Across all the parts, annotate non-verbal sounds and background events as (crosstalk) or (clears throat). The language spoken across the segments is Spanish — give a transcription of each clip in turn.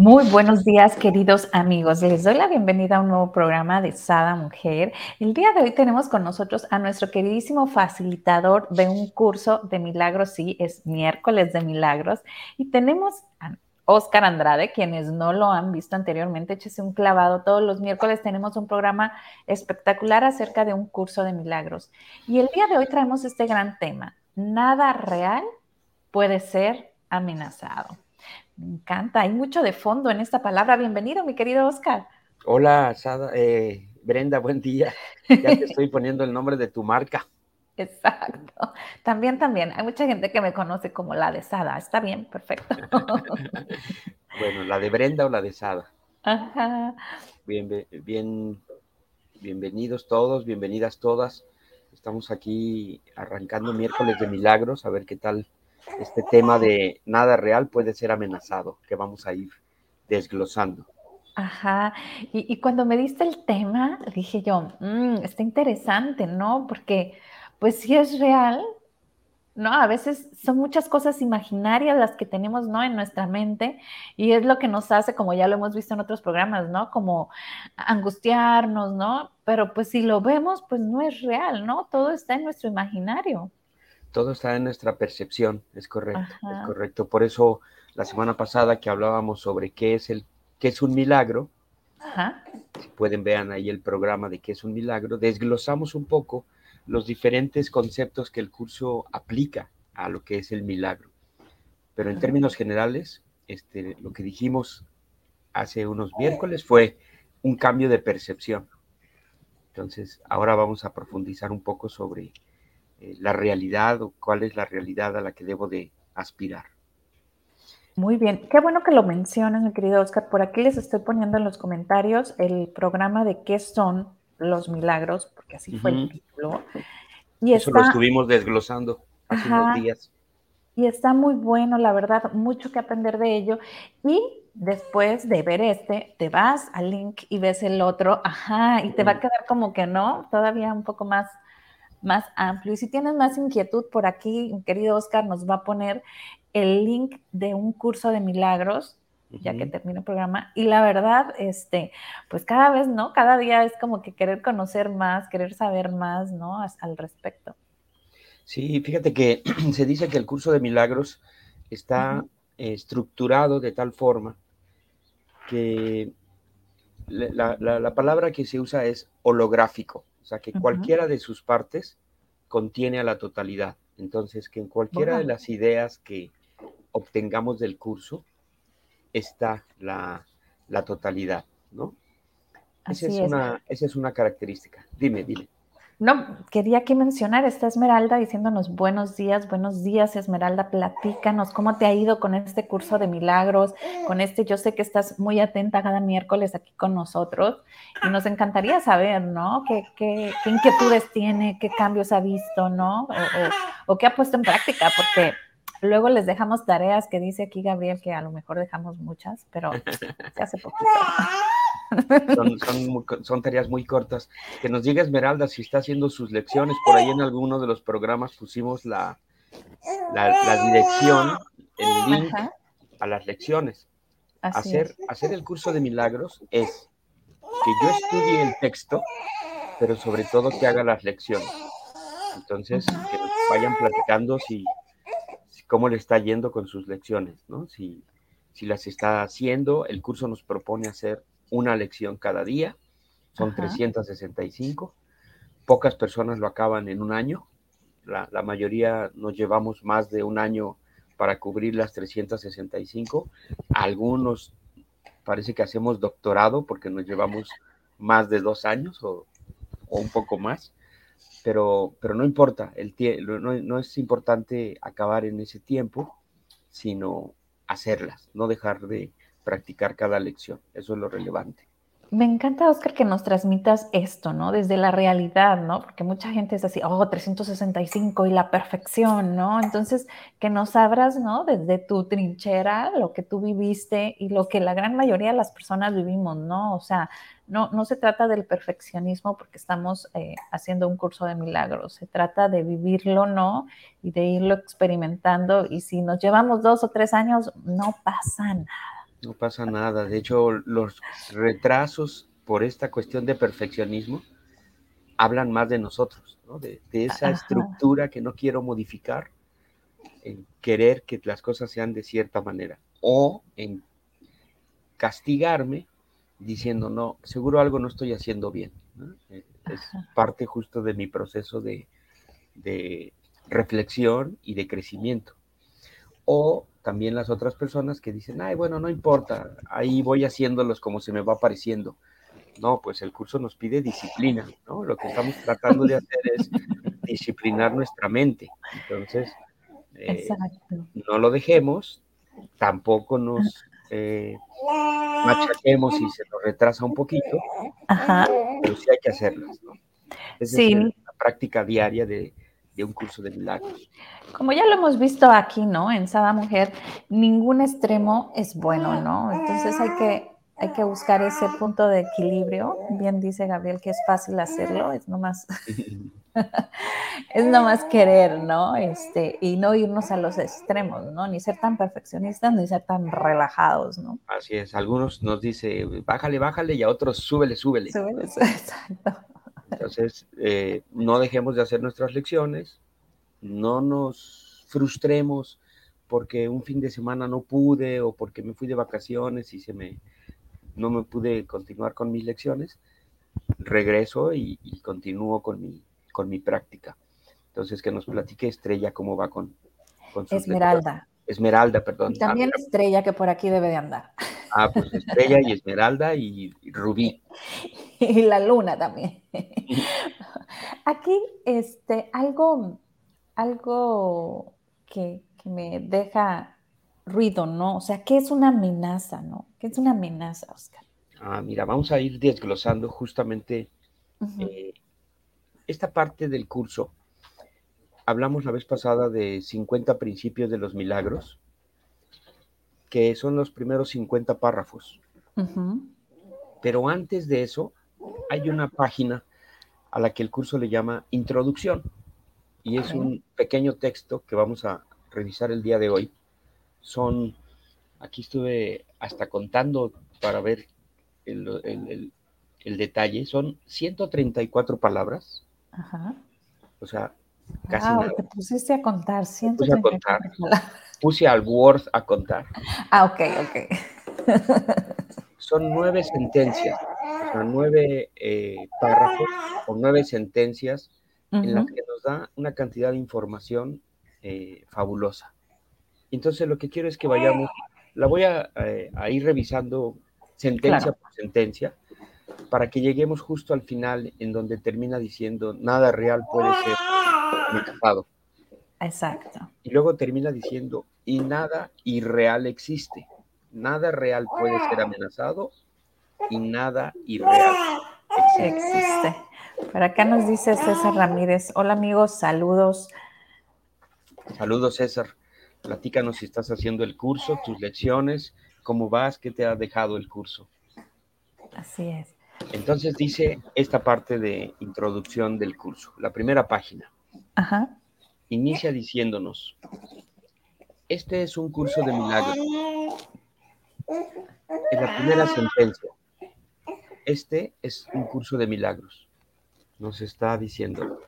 Muy buenos días, queridos amigos. Les doy la bienvenida a un nuevo programa de Sada Mujer. El día de hoy tenemos con nosotros a nuestro queridísimo facilitador de un curso de milagros. Sí, es miércoles de milagros. Y tenemos a Oscar Andrade, quienes no lo han visto anteriormente, échese un clavado. Todos los miércoles tenemos un programa espectacular acerca de un curso de milagros. Y el día de hoy traemos este gran tema. Nada real puede ser amenazado. Me encanta, hay mucho de fondo en esta palabra. Bienvenido, mi querido Oscar. Hola, Sada, eh, Brenda, (laughs) buen día. Ya te estoy poniendo el nombre de tu marca. Exacto. También, también. Hay mucha gente que me conoce como la de Sada. Está bien, perfecto. (laughs) bueno, la de Brenda o la de Sada. Ajá. Bien, bien, bienvenidos todos, bienvenidas todas. Estamos aquí arrancando miércoles de milagros, a ver qué tal este tema de nada real puede ser amenazado, que vamos a ir desglosando. Ajá, y, cuando me diste el tema, dije yo, mm, está interesante, ¿no? Porque pues si es real, ¿no? A veces son muchas cosas imaginarias las que tenemos, ¿no? En nuestra mente y es lo que nos hace, como ya lo hemos visto en otros programas, ¿no? Como angustiarnos, ¿no? Pero pues si lo vemos, pues no es real, ¿no? Todo está en nuestro imaginario todo está en nuestra percepción, es correcto, es correcto. Por eso la semana pasada que hablábamos sobre qué es el qué es un milagro, si pueden vean ahí el programa de qué es un milagro, desglosamos un poco los diferentes conceptos que el curso aplica a lo que es el milagro. Pero en términos generales, este, lo que dijimos hace unos miércoles fue un cambio de percepción. Entonces, ahora vamos a profundizar un poco sobre eh, la realidad o cuál es la realidad a la que debo de aspirar. Muy bien, qué bueno que lo mencionan, mi querido Oscar. Por aquí les estoy poniendo en los comentarios el programa de qué son los milagros, porque así fue el título. Y Eso lo estuvimos desglosando hace unos días. Y está muy bueno, la verdad, mucho que aprender de ello. Y después de ver este, te vas al link y ves el otro, ajá, y te va a quedar como que no, todavía un poco más más amplio. Y si tienes más inquietud por aquí, querido Oscar, nos va a poner el link de un curso de milagros, ya que termina el programa. Y la verdad, este, pues cada vez, ¿no? Cada día es como que querer conocer más, querer saber más, ¿no? Al respecto. Sí, fíjate que (clears throat) se dice que el curso de milagros está estructurado de tal forma que la, la palabra que se usa es holográfico. O sea, que cualquiera de sus partes contiene a la totalidad. Entonces, que en cualquiera de las ideas que obtengamos del curso está la, totalidad, ¿no? Esa es, Una, esa es una característica. Dime, dime. No, quería aquí mencionar, está Esmeralda diciéndonos buenos días, buenos días Esmeralda, platícanos cómo te ha ido con este curso de milagros, con este, yo sé que estás muy atenta cada miércoles aquí con nosotros y nos encantaría saber, ¿no? ¿Qué, qué, inquietudes tiene, qué cambios ha visto, ¿no? O, o qué ha puesto en práctica, porque luego les dejamos tareas que dice aquí Gabriel que a lo mejor dejamos muchas, pero se hace poquito. Son, tareas muy cortas. Que nos diga Esmeralda si está haciendo sus lecciones. Por ahí en alguno de los programas pusimos la, la, dirección, el link a las lecciones. hacer, hacer el curso de milagros es que yo estudie el texto, pero sobre todo que haga las lecciones. Entonces, que vayan platicando si, cómo le está yendo con sus lecciones, ¿no? Si, si las está haciendo, el curso nos propone hacer una lección cada día, son 365. Pocas personas lo acaban en un año, la, mayoría nos llevamos más de un año para cubrir las 365. Algunos parece que hacemos doctorado porque nos llevamos más de dos años o, un poco más, pero, pero no importa, el no, no es importante acabar en ese tiempo, sino hacerlas, no dejar de, practicar cada lección. Eso es lo relevante. Me encanta, Oscar, que nos transmitas esto, ¿no? Desde la realidad, ¿no? Porque mucha gente es así, oh, 365 y la perfección, ¿no? Entonces, que nos abras, ¿no? Desde tu trinchera, lo que tú viviste y lo que la gran mayoría de las personas vivimos, ¿no? O sea, no, no se trata del perfeccionismo porque estamos eh, haciendo un curso de milagros, se trata de vivirlo, ¿no? Y de irlo experimentando. Y si nos llevamos dos o tres años, no pasa nada no pasa nada. De hecho, los retrasos por esta cuestión de perfeccionismo hablan más de nosotros, ¿no? de, esa estructura que no quiero modificar, en querer que las cosas sean de cierta manera, o en castigarme diciendo, no, seguro algo no estoy haciendo bien. Eh, es parte justo de mi proceso de, de reflexión y de crecimiento. O también las otras personas que dicen, ay, bueno, no importa, ahí voy haciéndolos como se me va apareciendo. No, pues el curso nos pide disciplina, ¿no? Lo que estamos tratando de hacer es disciplinar nuestra mente. Entonces, eh, no lo dejemos, tampoco nos eh, machaquemos y se nos retrasa un poquito, pero sí hay que hacerlas, ¿no? sí. es la práctica diaria de, de un curso de milagros. Como ya lo hemos visto aquí, ¿no? En Sada Mujer, ningún extremo es bueno, ¿no? Entonces hay que, hay que buscar ese punto de equilibrio. Bien dice Gabriel que es fácil hacerlo, es nomás, (laughs) es nomás querer, ¿no? Este, y no irnos a los extremos, ¿no? Ni ser tan perfeccionistas, ni ser tan relajados, ¿no? Así es, algunos nos dice, bájale, bájale, y a otros, súbele, súbele. Súbele, (laughs) exacto. Entonces, eh, no dejemos de hacer nuestras lecciones, no nos frustremos porque un fin de semana no pude o porque me fui de vacaciones y se me, no me pude continuar con mis lecciones. Regreso y, continúo con mi, con mi práctica. Entonces, que nos platique Estrella cómo va con, con Esmeralda. Esmeralda, perdón. Y también ah, Estrella, que por aquí debe de andar. Ah, pues Estrella y Esmeralda y Rubí. (laughs) Y la luna también. Aquí, este, algo, algo que, me deja ruido, ¿no? O sea, ¿qué es una amenaza, no? ¿Qué es una amenaza, Oscar? Ah, mira, vamos a ir desglosando justamente eh, esta parte del curso. Hablamos la vez pasada de 50 principios de los milagros, que son los primeros 50 párrafos. Pero antes de eso, hay una página a la que el curso le llama Introducción. Y es un pequeño texto que vamos a revisar el día de hoy. Son, aquí estuve hasta contando para ver el, detalle, son 134 palabras. Ajá. O sea, casi nada. Te pusiste a contar, 134 puse, puse al Word a contar. Ah, ok, ok. Son nueve sentencias nueve eh, párrafos o nueve sentencias en las que nos da una cantidad de información eh, fabulosa. Entonces lo que quiero es que vayamos, la voy a, eh, ir revisando sentencia por sentencia para que lleguemos justo al final en donde termina diciendo nada real puede ser (laughs) amenazado. Exacto. Y luego termina diciendo y nada irreal existe. Nada real puede ser amenazado y nada irreal existe. Por acá nos dice César Ramírez. Hola amigos, saludos. Saludos César. Platícanos si estás haciendo el curso, tus lecciones, cómo vas, qué te ha dejado el curso. Así es. Entonces dice esta parte de introducción del curso, la primera página. Ajá. Inicia diciéndonos, este es un curso de milagros. En la primera sentencia, este es un curso de milagros. Nos está diciendo.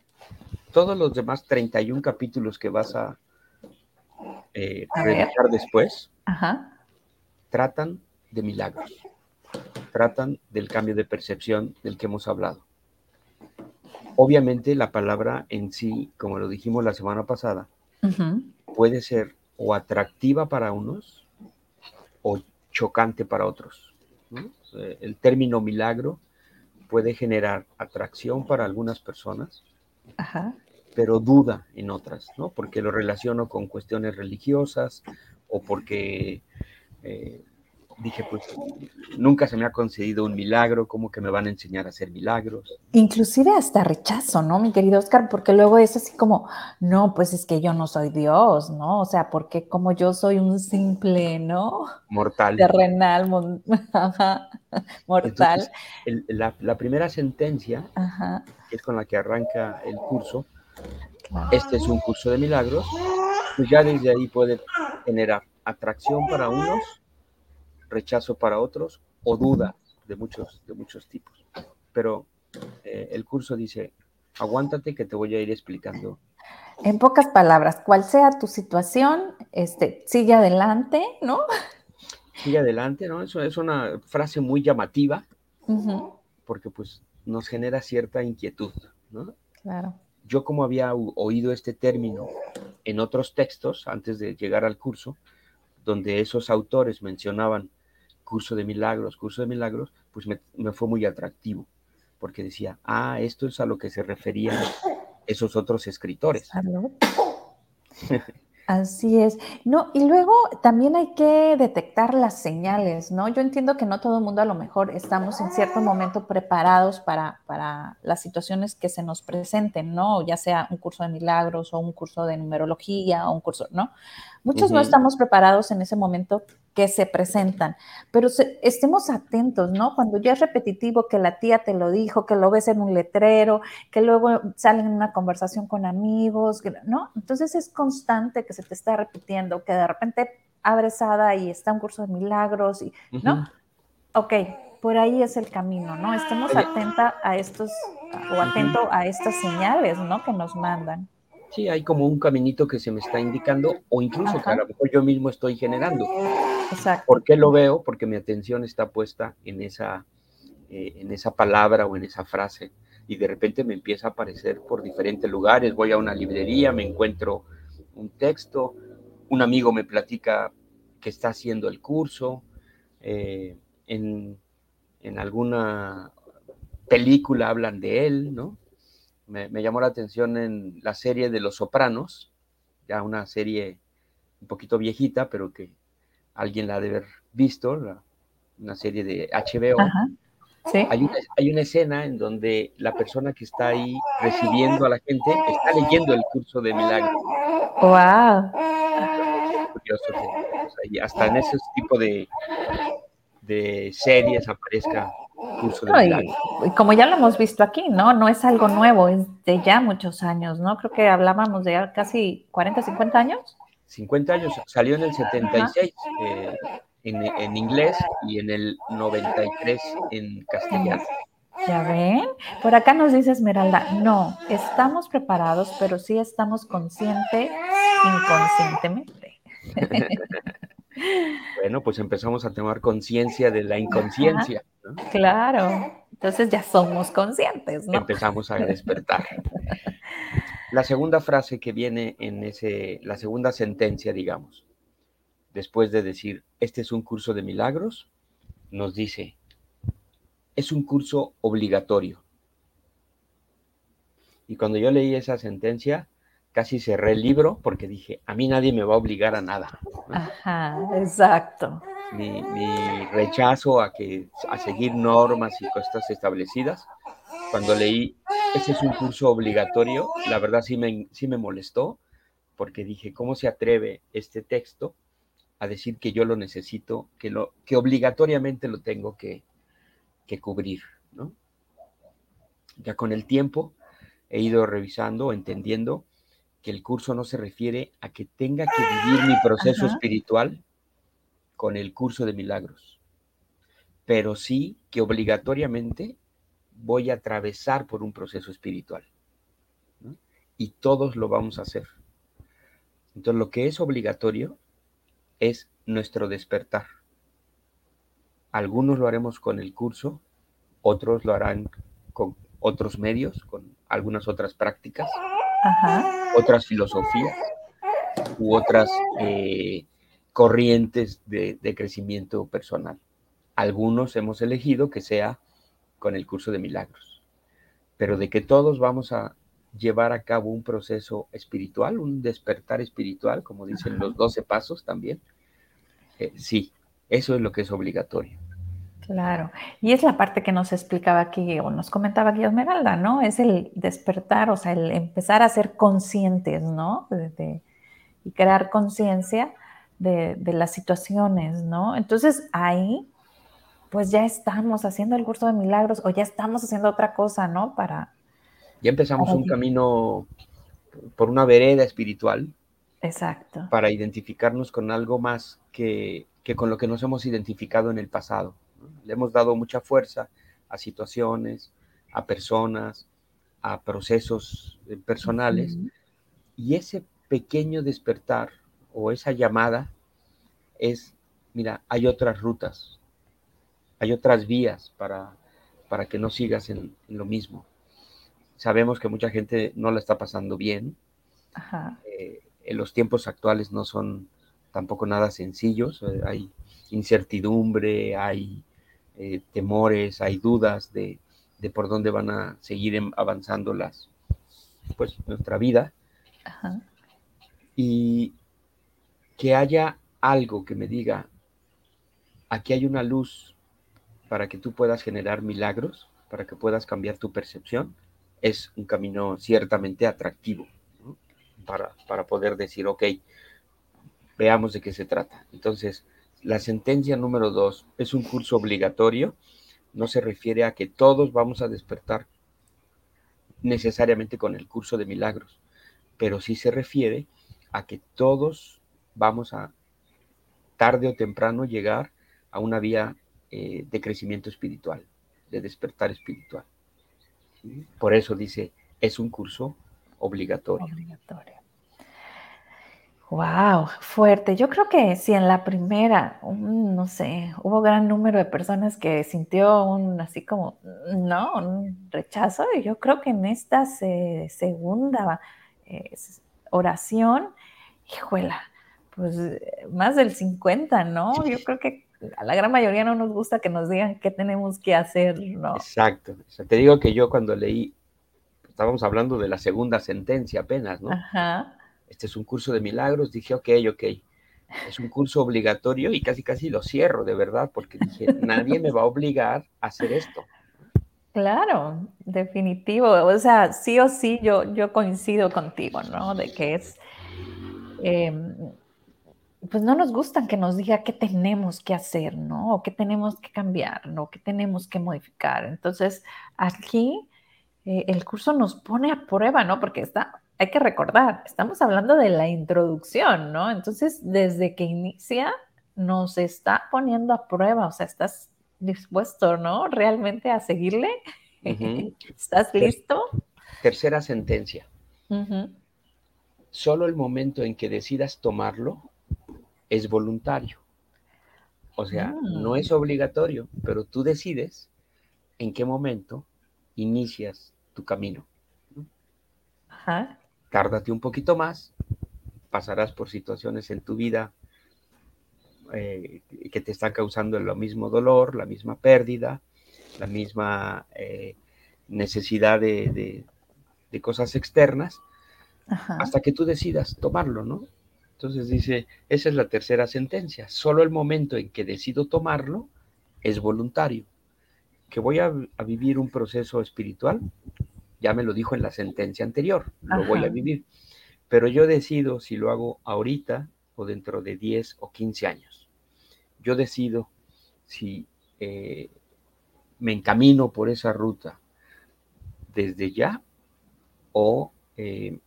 Todos los demás 31 capítulos que vas a, eh, revisar después tratan de milagros. Tratan del cambio de percepción del que hemos hablado. Obviamente la palabra en sí, como lo dijimos la semana pasada, puede ser o atractiva para unos o chocante para otros. Eh, el término milagro puede generar atracción para algunas personas, pero duda en otras, ¿no? Porque lo relaciono con cuestiones religiosas o porque eh, dije, pues nunca se me ha concedido un milagro, ¿cómo que me van a enseñar a hacer milagros? Inclusive hasta rechazo, ¿no, mi querido Oscar? Porque luego es así como, no, pues es que yo no soy Dios, ¿no? O sea, porque como yo soy un simple, ¿no? Mortal. Terrenal, mortal. la, primera sentencia, que es con la que arranca el curso, este es un curso de milagros, pues ya desde ahí puede generar atracción para unos rechazo para otros o duda de muchos, de muchos tipos. Pero eh, el curso dice, aguántate que te voy a ir explicando. En pocas palabras, cual sea tu situación, este, sigue adelante, ¿no? Sigue adelante, ¿no? Eso es una frase muy llamativa, porque pues nos genera cierta inquietud, ¿no? Claro. Yo como había oído este término en otros textos antes de llegar al curso, donde esos autores mencionaban curso de milagros, curso de milagros, pues me, fue muy atractivo, porque decía, ah, esto es a lo que se referían esos otros escritores. Así es. No, y luego también hay que detectar las señales, ¿no? Yo entiendo que no todo el mundo a lo mejor estamos en cierto momento preparados para, para las situaciones que se nos presenten, ¿no? Ya sea un curso de milagros o un curso de numerología o un curso, ¿no? Muchos no estamos preparados en ese momento que se presentan, pero estemos atentos, ¿no? Cuando ya es repetitivo que la tía te lo dijo, que lo ves en un letrero, que luego salen en una conversación con amigos, ¿no? Entonces es constante que se te está repitiendo, que de repente abres Ada y está un curso de milagros, y, ¿no? Ok, por ahí es el camino, ¿no? Estemos atentos a estos, o atento a estas señales, ¿no? Que nos mandan. Sí, hay como un caminito que se me está indicando o incluso que a lo mejor yo mismo estoy generando. ¿Por qué lo veo? Porque mi atención está puesta en esa, eh, en esa palabra o en esa frase y de repente me empieza a aparecer por diferentes lugares. Voy a una librería, me encuentro un texto, un amigo me platica que está haciendo el curso, eh, en, en alguna película hablan de él, ¿no? me, llamó la atención en la serie de Los Sopranos, ya una serie un poquito viejita, pero que alguien la ha de haber visto, una serie de HBO. Hay, una, hay una escena en donde la persona que está ahí recibiendo a la gente está leyendo el curso de milagro. ¡Wow! Curioso que hasta en ese tipo de, de series aparezca y, como ya lo hemos visto aquí, ¿no? No es algo nuevo, es de ya muchos años, ¿no? Creo que hablábamos de casi 40, 50 años. 50 años, salió en el 76 eh, en, en, inglés y en el 93 en castellano. ¿Ya ven? Por acá nos dice Esmeralda, no, estamos preparados, pero sí estamos conscientes inconscientemente. (laughs) bueno, pues empezamos a tomar conciencia de la inconsciencia. Claro, entonces ya somos conscientes, ¿no? Empezamos a despertar. (laughs) La segunda frase que viene en ese, la segunda sentencia, digamos, después de decir, este es un curso de milagros, nos dice, es un curso obligatorio. Y cuando yo leí esa sentencia, casi cerré el libro porque dije, a mí nadie me va a obligar a nada. Ajá, exacto. Mi, rechazo a, que, a seguir normas y cosas establecidas. Cuando leí, ese es un curso obligatorio, la verdad sí me, sí me molestó porque dije, ¿cómo se atreve este texto a decir que yo lo necesito, que, lo, que obligatoriamente lo tengo que, que cubrir? ¿no? Ya con el tiempo he ido revisando, entendiendo que el curso no se refiere a que tenga que vivir mi proceso espiritual con el curso de milagros, pero sí que obligatoriamente voy a atravesar por un proceso espiritual. Y todos lo vamos a hacer. Entonces lo que es obligatorio es nuestro despertar. Algunos lo haremos con el curso, otros lo harán con otros medios, con algunas otras prácticas otras filosofías u otras eh, corrientes de, crecimiento personal. Algunos hemos elegido que sea con el curso de milagros, pero de que todos vamos a llevar a cabo un proceso espiritual, un despertar espiritual, como dicen los 12 pasos también, eh, sí, Eso es lo que es obligatorio. Claro, y es la parte que nos explicaba aquí o nos comentaba aquí Esmeralda, ¿no? Es el despertar, o sea, el empezar a ser conscientes, ¿no? y crear conciencia de, las situaciones, ¿no? Entonces ahí, pues ya estamos haciendo el curso de milagros o ya estamos haciendo otra cosa, ¿no? Para... Ya empezamos un camino por una vereda espiritual. Exacto. Para identificarnos con algo más que, que con lo que nos hemos identificado en el pasado. Le hemos dado mucha fuerza a situaciones, a personas, a procesos eh, personales. Y ese pequeño despertar o esa llamada es, mira, hay otras rutas, hay otras vías para, para que no sigas en, lo mismo. Sabemos que mucha gente no la está pasando bien. Eh, en los tiempos actuales no son tampoco nada sencillos. Eh, hay incertidumbre, hay eh, temores, hay dudas de, por dónde van a seguir em, avanzando las, pues, nuestra vida. Y que haya algo que me diga, aquí hay una luz para que tú puedas generar milagros, para que puedas cambiar tu percepción, es un camino ciertamente atractivo para, para poder decir, ok, veamos de qué se trata. Entonces, la sentencia número dos es un curso obligatorio, no se refiere a que todos vamos a despertar necesariamente con el curso de milagros, pero sí se refiere a que todos vamos a tarde o temprano llegar a una vía eh, de crecimiento espiritual, de despertar espiritual. Por eso dice, es un curso obligatorio. obligatorio. Wow, fuerte. Yo creo que si en la primera, no sé, hubo gran número de personas que sintió un así como, no, un rechazo, yo creo que en esta segunda eh, oración, hijuela, pues más del 50, ¿no? Yo creo que a la gran mayoría no nos gusta que nos digan qué tenemos que hacer, ¿no? Exacto. te digo que yo cuando leí, estábamos hablando de la segunda sentencia apenas, ¿no? Ajá este es un curso de milagros, dije, ok, ok, es un curso obligatorio y casi casi lo cierro de verdad, porque dije, (laughs) nadie me va a obligar a hacer esto. Claro, definitivo. O sea, sí o sí yo, yo coincido contigo, ¿no? De que es, em, pues no nos gustan que nos diga qué tenemos que hacer, ¿no? O qué tenemos que cambiar, ¿no? ¿Qué tenemos que modificar? Entonces, aquí eh, el curso nos pone a prueba, ¿no? Porque está, hay que recordar, estamos hablando de la introducción, ¿no? Entonces, desde que inicia, nos está poniendo a prueba, o sea, estás dispuesto, ¿no? Realmente a seguirle. (laughs) ¿Estás listo? Tercera sentencia. Solo el momento en que decidas tomarlo es voluntario. O sea, no es mm. obligatorio, pero tú decides en qué momento inicias tu camino. Ajá tárdate un poquito más, pasarás por situaciones en tu vida eh, que te están causando el mismo dolor, la misma pérdida, la misma eh, necesidad de, cosas externas, hasta que tú decidas tomarlo, ¿no? Entonces dice, esa es la tercera sentencia, solo el momento en que decido tomarlo es voluntario, que voy a vivir un proceso espiritual, ya me lo dijo en la sentencia anterior, lo voy a vivir. Pero yo decido si lo hago ahorita o dentro de 10 o 15 años. Yo decido si eh, me encamino por esa ruta desde ya o eh,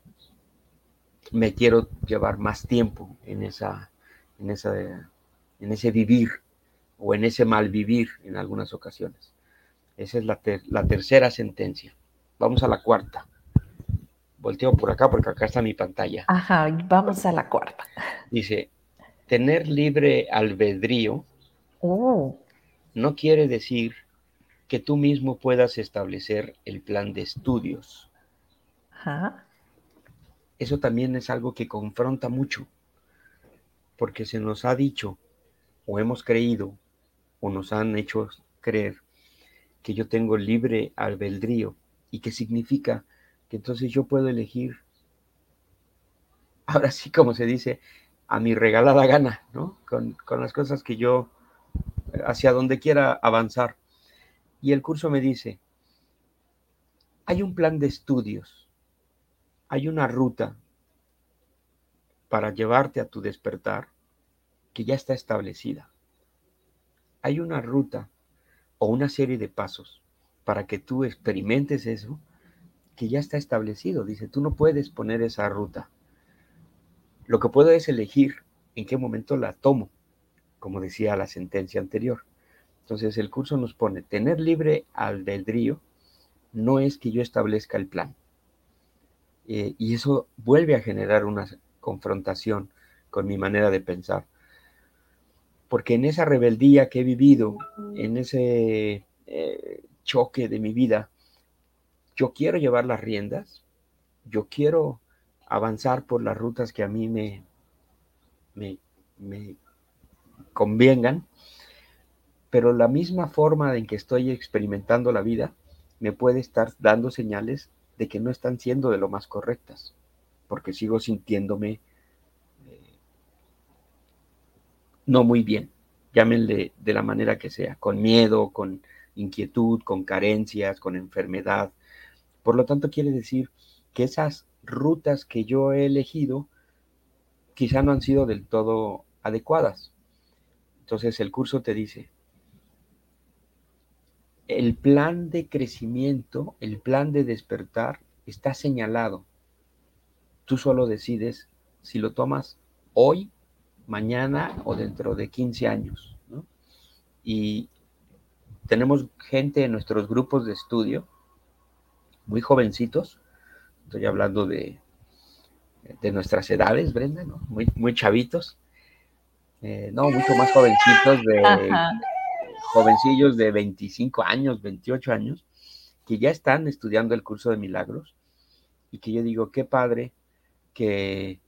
me quiero llevar más tiempo en, esa, en, esa, en ese vivir o en ese mal vivir en algunas ocasiones. Esa es la, la tercera sentencia. Vamos a la cuarta. Volteo por acá porque acá está mi pantalla. Ajá, vamos a la cuarta. Dice, tener libre albedrío oh. no quiere decir que tú mismo puedas establecer el plan de estudios. Ajá. Eso también es algo que confronta mucho, porque se nos ha dicho, o hemos creído, o nos han hecho creer que yo tengo libre albedrío ¿Y qué significa? Que entonces yo puedo elegir, ahora sí como se dice, a mi regalada gana, ¿no? Con, las cosas que yo hacia donde quiera avanzar. Y el curso me dice, hay un plan de estudios, hay una ruta para llevarte a tu despertar que ya está establecida. Hay una ruta o una serie de pasos para que tú experimentes eso que ya está establecido. Dice, tú no puedes poner esa ruta. Lo que puedo es elegir en qué momento la tomo, como decía la sentencia anterior. Entonces el curso nos pone, tener libre albedrío no es que yo establezca el plan. Eh, y eso vuelve a generar una confrontación con mi manera de pensar. Porque en esa rebeldía que he vivido, en ese eh, choque de mi vida, yo quiero llevar las riendas, yo quiero avanzar por las rutas que a mí me, me, me convengan, pero la misma forma en que estoy experimentando la vida me puede estar dando señales de que no están siendo de lo más correctas, porque sigo sintiéndome eh, no muy bien, llámenle de la manera que sea, con miedo, con inquietud, con carencias, con enfermedad. Por lo tanto, quiere decir que esas rutas que yo he elegido quizá no han sido del todo adecuadas. Entonces el curso te dice, el plan de crecimiento, el plan de despertar está señalado. Tú solo decides si lo tomas hoy, mañana o dentro de 15 años. Y tenemos gente en nuestros grupos de estudio, muy jovencitos, estoy hablando de, de nuestras edades, Brenda, muy, muy chavitos, eh, no, mucho más jovencitos de jovencillos de 25 años, 28 años, que ya están estudiando el curso de milagros y que yo digo, qué padre que,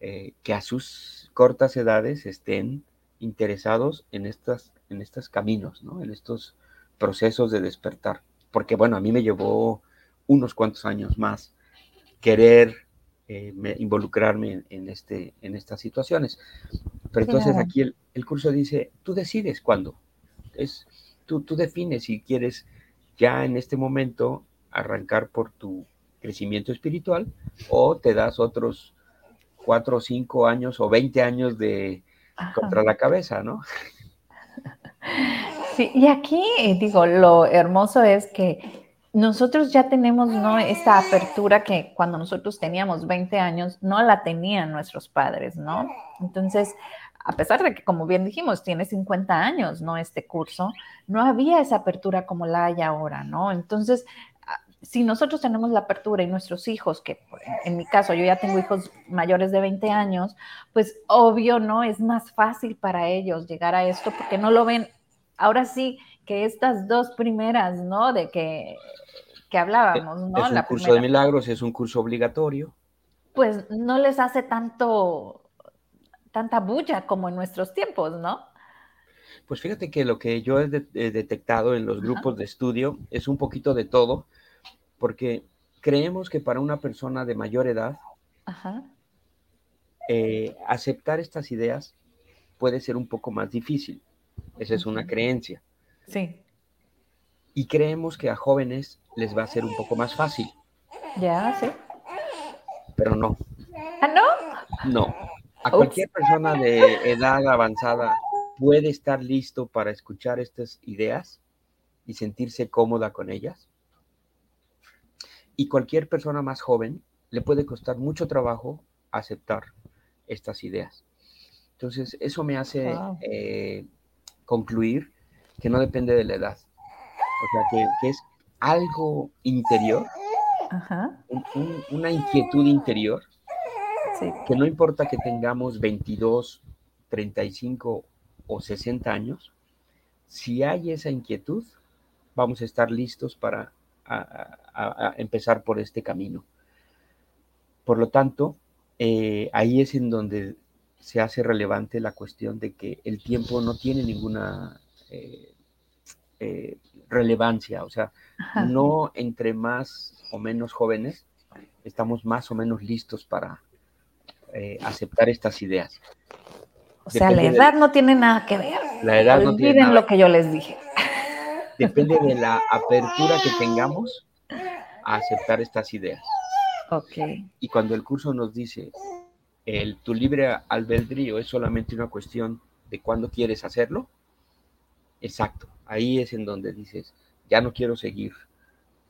eh, que a sus cortas edades estén interesados en estos en estos caminos, ¿no? en estos procesos de despertar. Porque bueno, a mí me llevó unos cuantos años más querer eh, involucrarme en, este, en estas situaciones. Pero entonces aquí el, el curso dice, tú decides cuándo, es, tú, tú defines si quieres ya en este momento arrancar por tu crecimiento espiritual o te das otros cuatro o cinco años o veinte años de contra la cabeza, ¿no? Sí, y aquí eh, digo, lo hermoso es que nosotros ya tenemos ¿no? esta apertura que cuando nosotros teníamos 20 años no la tenían nuestros padres, ¿no? Entonces, a pesar de que, como bien dijimos, tiene 50 años, ¿no? Este curso, no había esa apertura como la hay ahora, ¿no? Entonces, ah, si nosotros tenemos la apertura y nuestros hijos, que en mi caso yo ya tengo hijos mayores de 20 años, pues obvio, ¿no? Es más fácil para ellos llegar a esto porque no lo ven. Ahora sí que estas dos primeras, ¿no? De que, que hablábamos, ¿no? Es un curso de milagros, es un curso obligatorio. Pues no les hace tanto tanta bulla como en nuestros tiempos, ¿no? Pues fíjate que lo que yo he, detectado en los grupos de estudio es un poquito de todo, porque creemos que para una persona de mayor edad, eh, aceptar estas ideas puede ser un poco más difícil. Esa es una creencia. Sí. Y creemos que a jóvenes les va a ser un poco más fácil. Ya, sí. Pero no. ¿Ah, no? No. A cualquier persona de edad avanzada puede estar listo para escuchar estas ideas y sentirse cómoda con ellas. Y cualquier persona más joven le puede costar mucho trabajo aceptar estas ideas. Entonces, eso me hace eh, concluir que no depende de la edad. O sea, que, es algo interior, una inquietud interior que no importa que tengamos 22, 35 o 60 años, si hay esa inquietud, vamos a estar listos para empezar por este camino. Por lo tanto, eh, ahí es en donde se hace relevante la cuestión de que el tiempo no tiene ninguna eh, eh, relevancia, o sea, no entre más o menos jóvenes estamos más o menos listos para, eh, aceptar estas ideas. O sea, la edad no tiene nada que ver. La edad no tiene nada. lo que yo les dije. Depende de la apertura que tengamos a aceptar estas ideas. Ok. Y cuando el curso nos dice, el, tu libre albedrío es solamente una cuestión de cuándo quieres hacerlo, exacto, ahí es en donde dices, ya no quiero seguir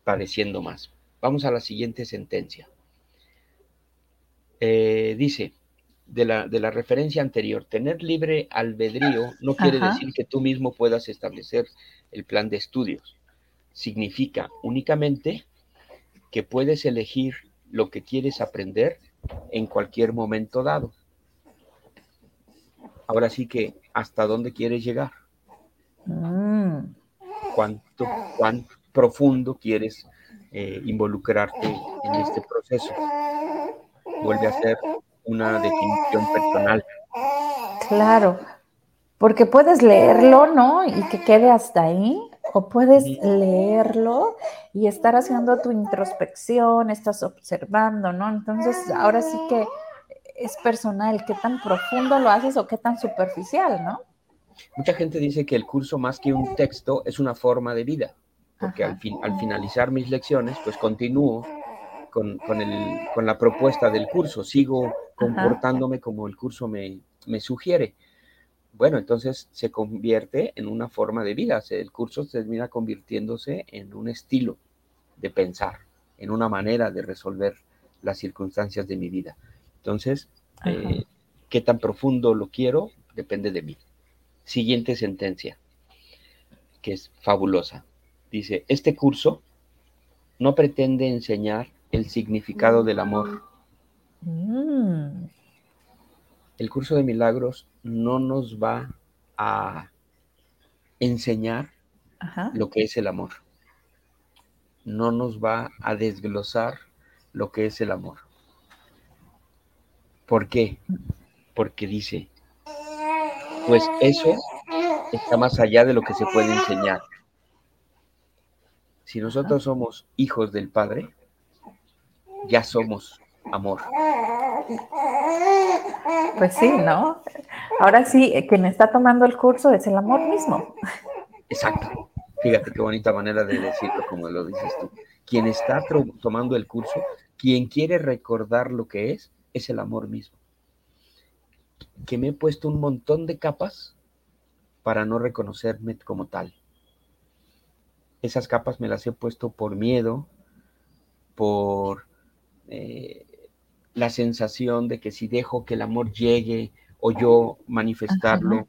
padeciendo más. Vamos a la siguiente sentencia. Eh, dice, de la, de la, referencia anterior, tener libre albedrío no quiere decir que tú mismo puedas establecer el plan de estudios. Significa únicamente que puedes elegir lo que quieres aprender en cualquier momento dado. Ahora sí que, ¿hasta dónde quieres llegar? Mm. ¿Cuánto, cuán profundo quieres eh, involucrarte en este proceso? Vuelve a ser una definición personal. Claro, porque puedes leerlo, ¿no? Y que quede hasta ahí, o puedes leerlo y estar haciendo tu introspección, estás observando, ¿no? Entonces, ahora sí que es personal, qué tan profundo lo haces o qué tan superficial, ¿no? Mucha gente dice que el curso más que un texto es una forma de vida, porque al, fin, al finalizar mis lecciones, pues continúo con, con, el, con la propuesta del curso, sigo comportándome como el curso me, me, sugiere. Bueno, entonces se convierte en una forma de vida, el curso termina convirtiéndose en un estilo de pensar, en una manera de resolver las circunstancias de mi vida. Entonces, eh, qué tan profundo lo quiero depende de mí. Siguiente sentencia, que es fabulosa. Dice, este curso no pretende enseñar el significado del amor. Mm. El curso de milagros no nos va a enseñar lo que es el amor. No nos va a desglosar lo que es el amor. ¿Por qué? Porque dice, pues eso está más allá de lo que se puede enseñar. Si nosotros somos hijos del Padre, ya somos amor. Pues sí, ¿no? Ahora sí, eh, quien está tomando el curso es el amor mismo. Exacto. Fíjate qué bonita manera de decirlo, como lo dices tú. Quien está tomando el curso, quien quiere recordar lo que es, es el amor mismo. Que me he puesto un montón de capas para no reconocerme como tal. Esas capas me las he puesto por miedo, por eh, la sensación de que si dejo que el amor llegue o yo manifestarlo,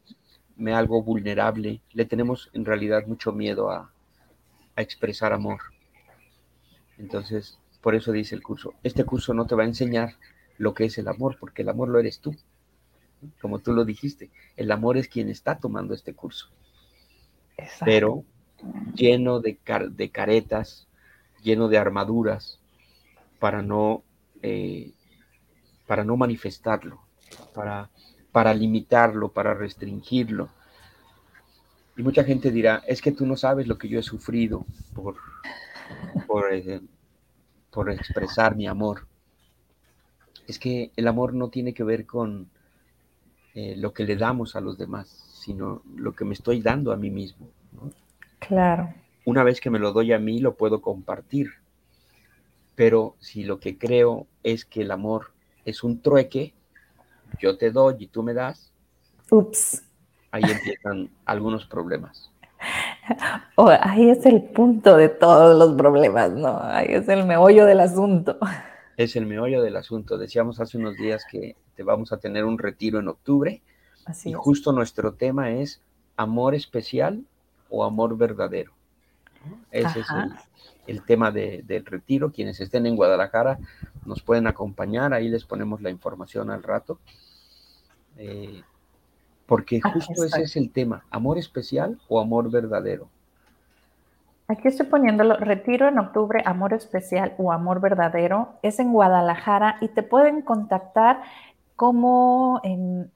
me hago vulnerable. Le tenemos en realidad mucho miedo a, a expresar amor. Entonces, por eso dice el curso, este curso no te va a enseñar lo que es el amor, porque el amor lo eres tú. Como tú lo dijiste, el amor es quien está tomando este curso. Pero lleno de, de, caretas, lleno de armaduras, para no, eh, para no manifestarlo, para, para limitarlo, para restringirlo. Y mucha gente dirá, es que tú no sabes lo que yo he sufrido por, por, eh, por expresar mi amor es que el amor no tiene que ver con eh, lo que le damos a los demás, sino lo que me estoy dando a mí mismo. Claro. Una vez que me lo doy a mí, lo puedo compartir. Pero si lo que creo es que el amor es un trueque, yo te doy y tú me das, Ups. ahí empiezan algunos problemas. (laughs) Oh, ahí es el punto de todos los problemas, ¿no? Ahí es el meollo del asunto (laughs) es el meollo del asunto. Decíamos hace unos días que te vamos a tener un retiro en octubre. Así y justo nuestro tema es amor especial o amor verdadero. Ese es el, tema del retiro. Quienes estén en Guadalajara nos pueden acompañar. Ahí les ponemos la información al rato. Eh, porque justo ese es el tema, amor especial o amor verdadero. Aquí estoy poniéndolo, retiro en octubre, amor especial o amor verdadero, es en Guadalajara y te pueden contactar como en,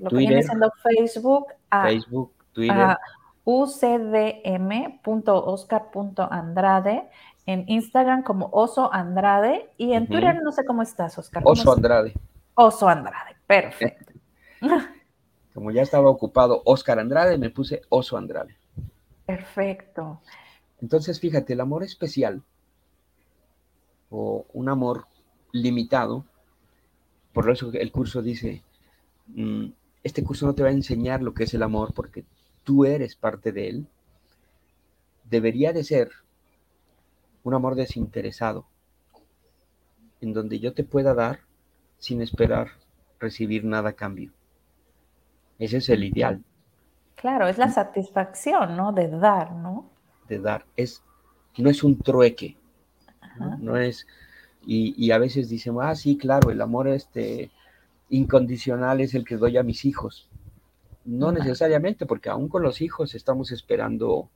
lo que viene siendo Facebook, a, Facebook, Twitter. ucdm.oscar.andrade, en Instagram como Oso Andrade y en Twitter no sé cómo estás, Oscar. Oso Andrade. Oso Andrade, perfecto. (laughs) Como ya estaba ocupado Oscar Andrade, me puse Oso Andrade. Perfecto. Entonces, fíjate, el amor especial o un amor limitado, por eso el curso dice, mm, este curso no te va a enseñar lo que es el amor porque tú eres parte de él, debería de ser un amor desinteresado, en donde yo te pueda dar sin esperar recibir nada a cambio. Ese es el ideal. Claro, es la satisfacción, ¿no? De dar, ¿no? De dar. Es, no es un trueque. ¿no? es. Y, a veces decimos, ah, sí, claro, el amor este, incondicional es el que doy a mis hijos. No necesariamente, porque aún con los hijos estamos esperando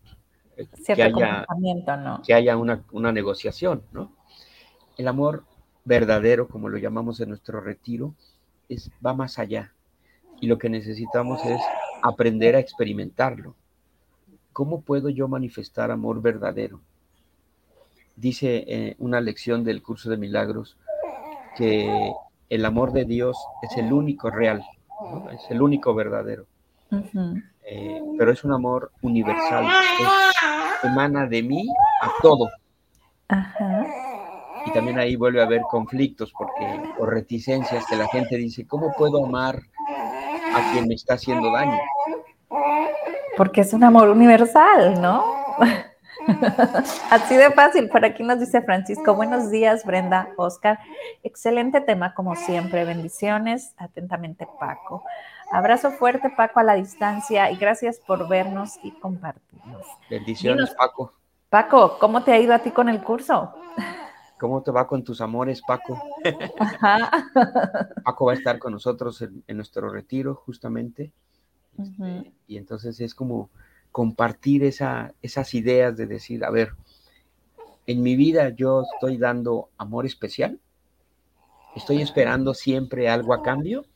eh, que haya, que haya una, una negociación, ¿no? El amor verdadero, como lo llamamos en nuestro retiro, es, va más allá. Y lo que necesitamos es aprender a experimentarlo. ¿Cómo puedo yo manifestar amor verdadero? Dice eh, una lección del curso de milagros que el amor de Dios es el único real, es el único verdadero. Eh, pero es un amor universal, emana de mí a todo. Y también ahí vuelve a haber conflictos porque, o reticencias que la gente dice, ¿cómo puedo amar a quien me está haciendo daño. Porque es un amor universal, ¿no? (laughs) Así de fácil. Por aquí nos dice Francisco, buenos días, Brenda, Oscar. Excelente tema, como siempre. Bendiciones. Atentamente, Paco. Abrazo fuerte, Paco, a la distancia y gracias por vernos y compartirnos. Bendiciones, Paco. Paco, ¿cómo te ha ido a ti con el curso? ¿Cómo te va con tus amores, Paco? (laughs) Paco va a estar con nosotros en, nuestro retiro, justamente. Este, y entonces es como compartir esa, esas ideas de decir, a ver, en mi vida yo estoy dando amor especial, estoy esperando siempre algo a cambio,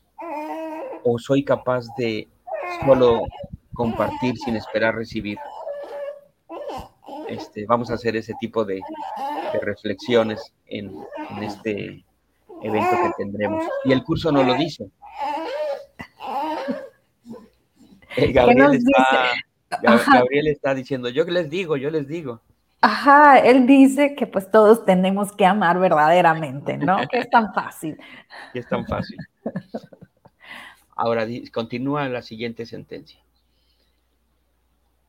o soy capaz de solo compartir sin esperar recibir. Este, vamos a hacer ese tipo de, reflexiones en, este evento que tendremos. Y el curso no lo dice. Eh, Gabriel, está, Gabriel está diciendo, yo les digo, yo les digo. Ajá, él dice que pues todos tenemos que amar verdaderamente, ¿no? Que es tan fácil. Que es tan fácil. (laughs) Ahora continúa la siguiente sentencia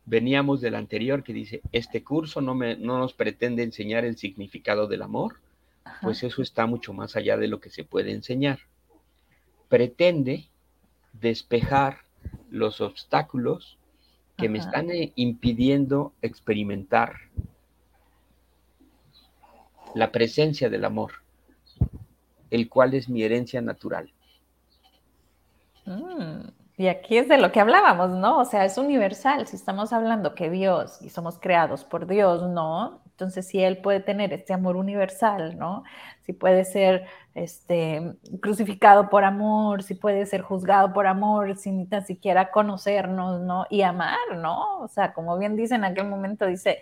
veníamos del anterior que dice, este curso no, me, no nos pretende enseñar el significado del amor, pues eso está mucho más allá de lo que se puede enseñar. Pretende despejar los obstáculos que me están eh, impidiendo experimentar la presencia del amor, el cual es mi herencia natural. Y aquí es de lo que hablábamos, ¿no? O sea, es universal. Si estamos hablando que Dios y somos creados por Dios, ¿no? Entonces, si Él puede tener este amor universal, ¿no? Si puede ser este, crucificado por amor, si puede ser juzgado por amor, sin ni siquiera conocernos, ¿no? Y amar, ¿no? O sea, como bien dice en aquel momento, dice,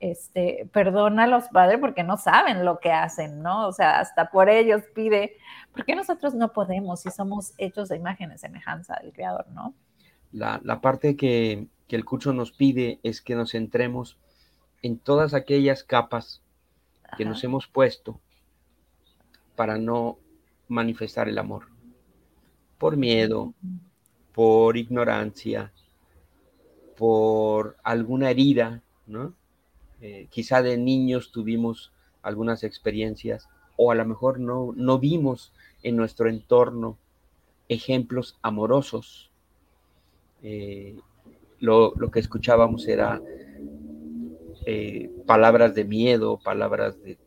este, perdona a los padres porque no saben lo que hacen, ¿no? O sea, hasta por ellos pide, ¿por qué nosotros no podemos si somos hechos de imagen y semejanza del Creador, ¿no? La, parte que, el curso nos pide es que nos centremos en todas aquellas capas que nos hemos puesto para no manifestar el amor. Por miedo, por ignorancia, por alguna herida, ¿no? Eh, quizá de niños tuvimos algunas experiencias o a lo mejor no, no vimos en nuestro entorno ejemplos amorosos. Eh, lo, que escuchábamos era eh, palabras de miedo, palabras de,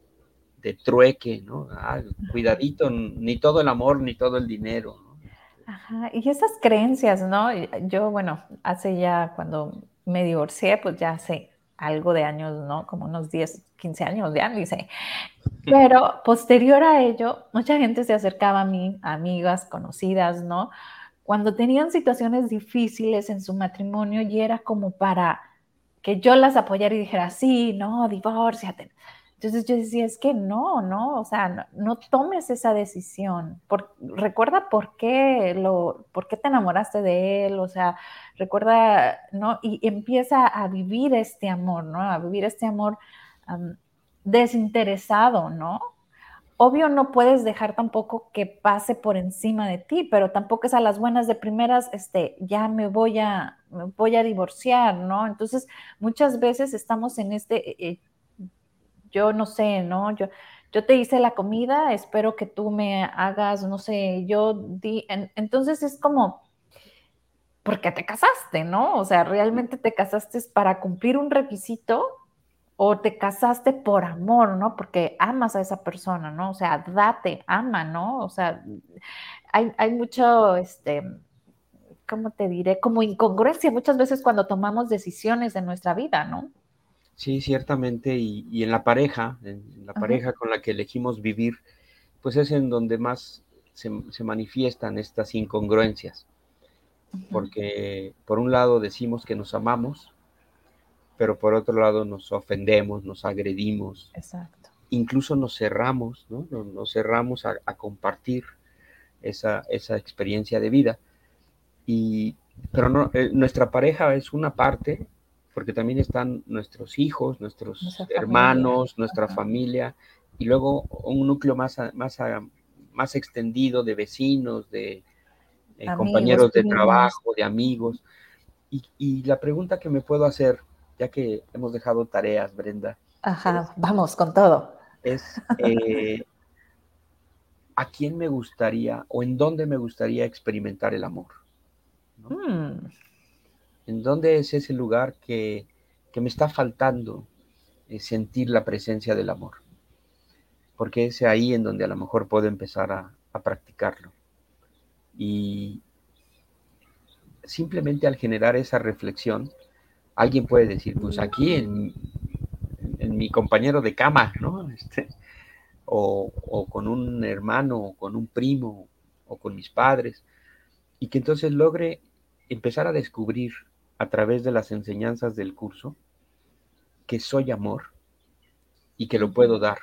trueque, ¿no? Ah, cuidadito, ni todo el amor, ni todo el dinero. Ajá, y esas creencias, ¿no? Yo, bueno, hace ya cuando me divorcié, pues ya hace algo de años, ¿no? Como unos 10, 15 años ya, dice. Pero posterior a ello, mucha gente se acercaba a mí, amigas, conocidas, ¿no? Cuando tenían situaciones difíciles en su matrimonio y era como para que yo las apoyara y dijera, sí, no, divórciate. Entonces yo decía, es que no, no, o sea, no, tomes esa decisión. recuerda por qué, lo, por qué te enamoraste de él, o sea, recuerda, ¿no? Y empieza a vivir este amor, ¿no? A vivir este amor desinteresado, ¿no? Obvio no puedes dejar tampoco que pase por encima de ti, pero tampoco es a las buenas de primeras, este, ya me voy a, voy a divorciar, ¿no? Entonces, muchas veces estamos en este, eh, yo no sé, ¿no? Yo, yo te hice la comida, espero que tú me hagas, no sé, yo di, entonces es como, ¿por qué te casaste, no? O sea, realmente te casaste para cumplir un requisito o te casaste por amor, ¿no? Porque amas a esa persona, ¿no? O sea, date, ama, ¿no? O sea, hay, mucho, este, ¿cómo te diré? Como incongruencia muchas veces cuando tomamos decisiones en nuestra vida, ¿no? Sí, ciertamente, y, en la pareja, en la pareja con la que elegimos vivir, pues es en donde más se, manifiestan estas incongruencias, porque por un lado decimos que nos amamos, pero por otro lado nos ofendemos, nos agredimos. Exacto. Incluso nos cerramos, ¿no? Nos, cerramos a, compartir esa, esa, experiencia de vida. Y, pero no, eh, nuestra pareja es una parte, porque también están nuestros hijos, nuestros hermanos, nuestra familia, y luego un núcleo más, más, más extendido de vecinos, de eh, compañeros de trabajo, de amigos. Y, y la pregunta que me puedo hacer, ya que hemos dejado tareas, Brenda. Ajá, vamos con todo. Es eh, (laughs) a quién me gustaría o en dónde me gustaría experimentar el amor. Hmm. ¿En dónde es ese lugar que, me está faltando eh, sentir la presencia del amor? Porque es ahí en donde a lo mejor puedo empezar a, a practicarlo. Y simplemente al generar esa reflexión, alguien puede decir, pues aquí en, mi compañero de cama, ¿no? Este, o, con un hermano, o con un primo, o con mis padres, y que entonces logre empezar a descubrir a través de las enseñanzas del curso que soy amor y que lo puedo dar,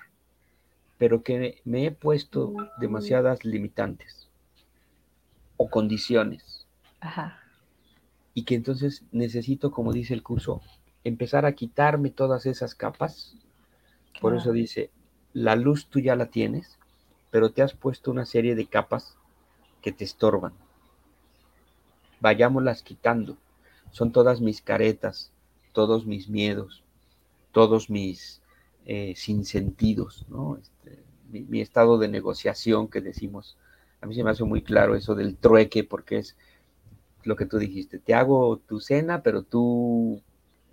pero que me he puesto demasiadas limitantes o condiciones. Ajá y que entonces necesito, como dice el curso, empezar a quitarme todas esas capas. Por eso dice, la luz tú ya la tienes, pero te has puesto una serie de capas que te estorban. Vayámoslas quitando. Son todas mis caretas, todos mis miedos, todos mis eh, sinsentidos. Este, mi, mi estado de negociación que decimos. A mí se me hace muy claro eso del trueque, porque es lo que tú dijiste, te hago tu cena, pero tú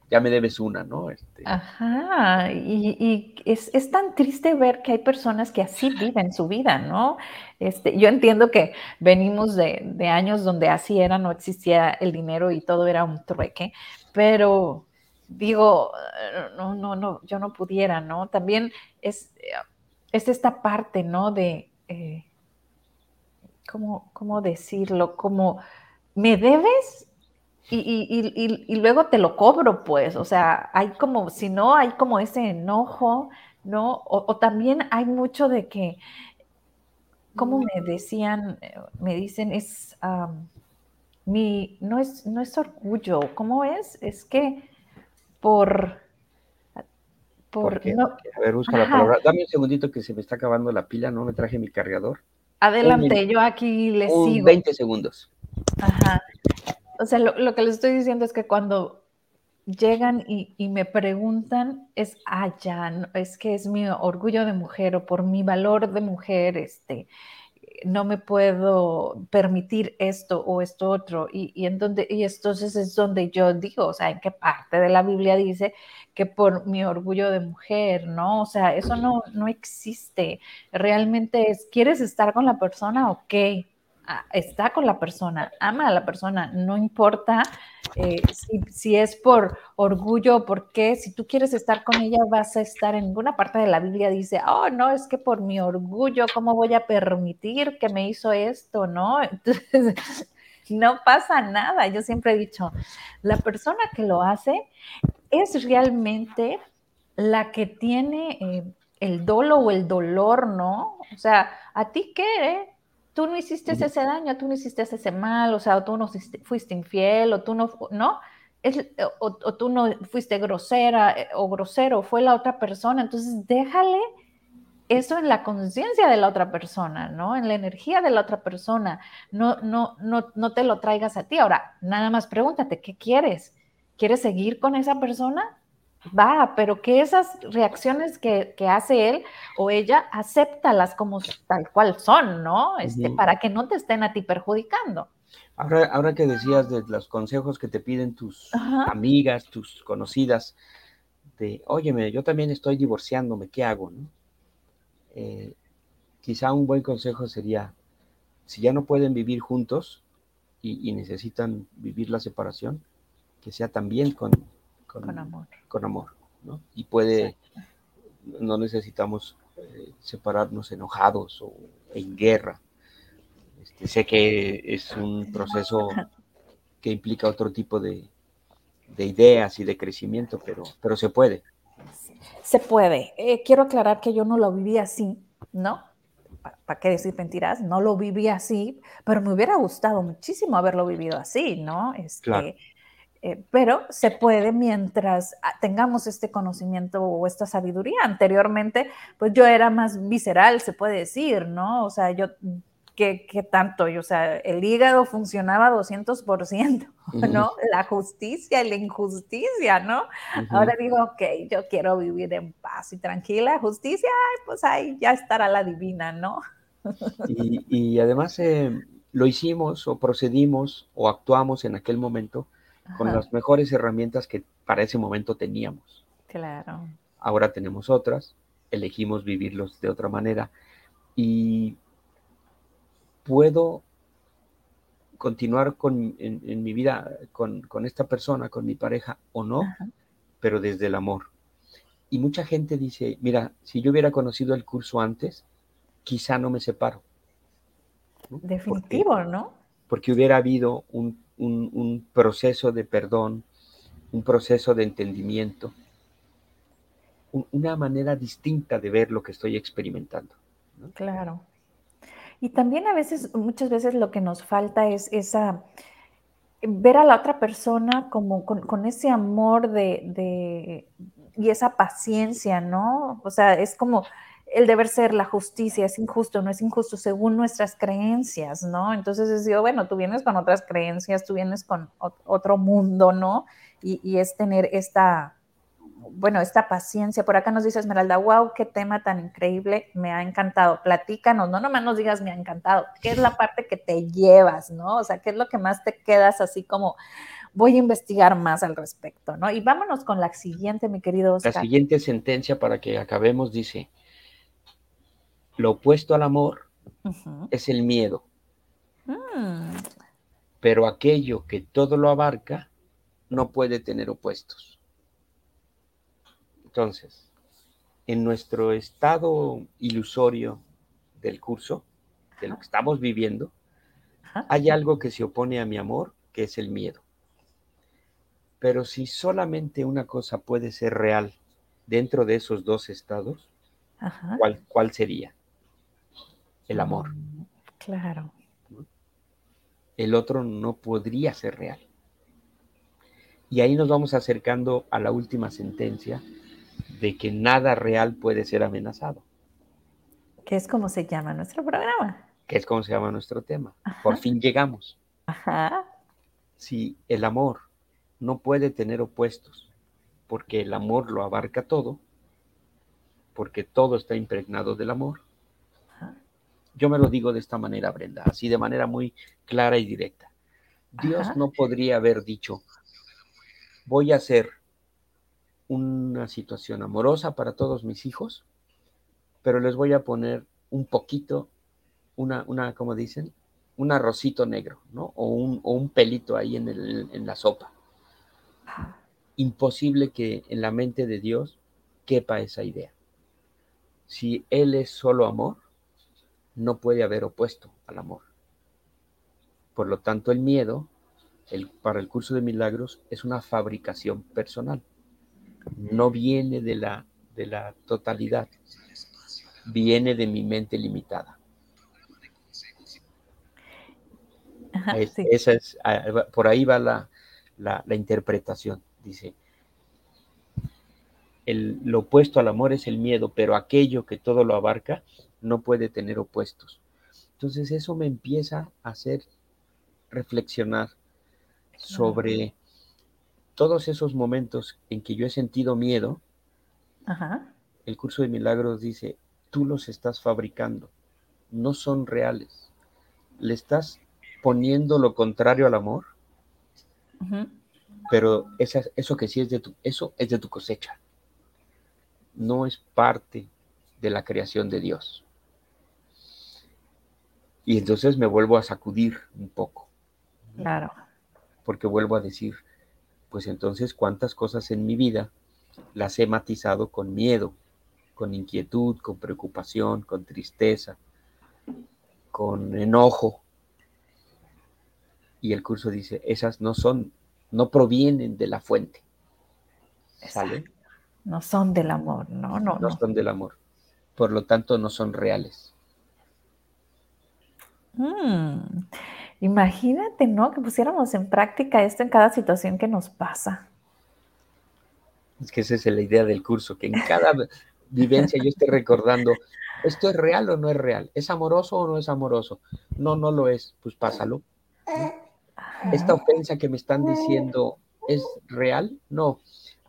ya me debes una, ¿no? Este... Ajá, y, es, tan triste ver que hay personas que así viven su vida, ¿no? Este, yo entiendo que venimos de, de, años donde así era, no existía el dinero y todo era un trueque, pero digo, no, no, no, yo no pudiera, ¿no? También es, es esta parte, ¿no? De, eh, ¿cómo, ¿cómo decirlo? Como me debes y, luego te lo cobro, pues, o sea, hay como, si no, hay como ese enojo, ¿no? O, también hay mucho de que, como me decían, me dicen, es, mi, no es, no es orgullo, ¿cómo es? Es que por... Por, a ver, busca la palabra. Dame un segundito que se me está acabando la pila, no me traje mi cargador. Adelante, yo aquí les sigo. 20 segundos. Ajá. O sea, lo, que les estoy diciendo es que cuando llegan y, me preguntan es, ah, ya, es que es mi orgullo de mujer o por mi valor de mujer, este, no me puedo permitir esto o esto otro. Y, y, en donde, y entonces es donde yo digo, o sea, en qué parte de la Biblia dice que por mi orgullo de mujer, ¿no? O sea, eso no, no existe. Realmente es, ¿quieres estar con la persona? Ok, está con la persona, ama a la persona, no importa eh, si, es por orgullo o por qué, si tú quieres estar con ella vas a estar en ninguna parte de la Biblia dice, oh, no, es que por mi orgullo, ¿cómo voy a permitir que me hizo esto? No, (laughs) no pasa nada. Yo siempre he dicho, la persona que lo hace es realmente la que tiene... Eh, el dolo o el dolor, ¿no? O sea, ¿a ti qué? Eh? Tú no hiciste ese daño, tú no hiciste ese mal, o sea, o tú no fuiste infiel, o tú no, ¿no? o, tú no fuiste grosera eh, o grosero, fue la otra persona. Entonces, déjale eso en la conciencia de la otra persona, ¿no? En la energía de la otra persona. No, no, no, no te lo traigas a ti. Ahora, nada más pregúntate, ¿qué quieres? ¿Quieres seguir con esa persona? Va, pero que esas reacciones que, hace él o ella, acéptalas como tal cual son, ¿no? Este, Para que no te estén a ti perjudicando. Ahora, ahora que decías de los consejos que te piden tus amigas, tus conocidas, de, óyeme, yo también estoy divorciándome, ¿qué hago? Eh, quizá un buen consejo sería, si ya no pueden vivir juntos y, necesitan vivir la separación, que sea también con, con, amor. Con amor ¿no? Y puede, no necesitamos eh, separarnos enojados o en guerra este, sé que es un proceso que implica otro tipo de, ideas y de crecimiento, pero, pero se puede. Se puede. Eh, quiero aclarar que yo no lo viví así, ¿no? ¿Para qué decir mentiras? No lo viví así, pero me hubiera gustado muchísimo haberlo vivido así, ¿no? Este, eh, pero se puede mientras ah, tengamos este conocimiento o esta sabiduría. Anteriormente, pues yo era más visceral, se puede decir, ¿no? O sea, yo ¿qué, tanto? o sea, el hígado funcionaba 200%, (laughs) ¿no? La justicia y la injusticia, ¿no? Ahora digo, ok, yo quiero vivir en paz y tranquila, justicia, pues ahí ya estará la divina, ¿no? y, además eh, lo hicimos o procedimos o actuamos en aquel momento con las mejores herramientas que para ese momento teníamos. Claro. Ahora tenemos otras, elegimos vivirlos de otra manera. Y puedo continuar con, en, mi vida con, esta persona, con mi pareja o no, pero desde el amor. Y mucha gente dice, mira, si yo hubiera conocido el curso antes, quizá no me separo. Definitivo, ¿no? Porque hubiera habido un, proceso de perdón, un proceso de entendimiento, una manera distinta de ver lo que estoy experimentando. Claro. Y también a veces, muchas veces lo que nos falta es esa, ver a la otra persona como con, ese amor de, y esa paciencia, ¿no? O sea, es como el deber ser, la justicia, es injusto, no es injusto, según nuestras creencias, ¿no? Entonces es digo, bueno, tú vienes con otras creencias, tú vienes con otro mundo, ¿no? y es tener esta, bueno, esta paciencia. Por acá nos dice Esmeralda, wow, qué tema tan increíble, me ha encantado. Platícanos, no nomás nos digas me ha encantado, ¿qué es la parte que te llevas, no? O sea, ¿qué es lo que más te quedas así como voy a investigar más al respecto, ¿no? Y vámonos con la siguiente, mi querido Oscar. La siguiente sentencia para que acabemos dice, lo opuesto al amor es el miedo. Mm. Pero aquello que todo lo abarca no puede tener opuestos. Entonces, en nuestro estado ilusorio del curso, de lo que estamos viviendo, hay algo que se opone a mi amor, que es el miedo. Pero si solamente una cosa puede ser real dentro de esos dos estados, ¿cuál, sería? El amor. Claro. El otro no podría ser real. Y ahí nos vamos acercando a la última sentencia, de que nada real puede ser amenazado. Que es como se llama nuestro programa. Que es como se llama nuestro tema. Por fin llegamos. Ajá. Si el amor no puede tener opuestos, porque el amor lo abarca todo, porque todo está impregnado del amor. Yo me lo digo de esta manera, Brenda, así de manera muy clara y directa. Dios no podría haber dicho, voy a hacer una situación amorosa para todos mis hijos, pero les voy a poner un poquito, una, una como dicen, un arrocito negro, ¿no? O un, o un pelito ahí en, el, en la sopa. Imposible que en la mente de Dios quepa esa idea. Si Él es solo amor, no puede haber opuesto al amor. Por lo tanto, el miedo el, para el curso de milagros es una fabricación personal no viene de la, de la totalidad, viene de mi mente limitada. Esa es, ah, por ahí va la, la interpretación. Dice, el, lo opuesto al amor es el miedo, pero aquello que todo lo abarca no puede tener opuestos. Entonces eso me empieza a hacer reflexionar sobre todos esos momentos en que yo he sentido miedo. El curso de milagros dice, tú los estás fabricando, no son reales. Le estás poniendo lo contrario al amor, pero eso que sí es de tu, eso es de tu cosecha no es parte de la creación de Dios. Y entonces me vuelvo a sacudir un poco. Claro. Porque vuelvo a decir, pues entonces cuántas cosas en mi vida las he matizado con miedo, con inquietud, con preocupación, con tristeza, con enojo. Y el curso dice, esas no son, no provienen de la fuente. ¿Sale? no son del amor, no, no. No, son del amor. Por lo tanto, no son reales. Mm, imagínate, ¿no? Que pusiéramos en práctica esto en cada situación que nos pasa. Es que esa es la idea del curso, que en cada vivencia yo esté recordando, ¿esto es real o no es real? ¿Es amoroso o no es amoroso? No, no lo es, pues pásalo. ¿Esta ofensa que me están diciendo es real? No.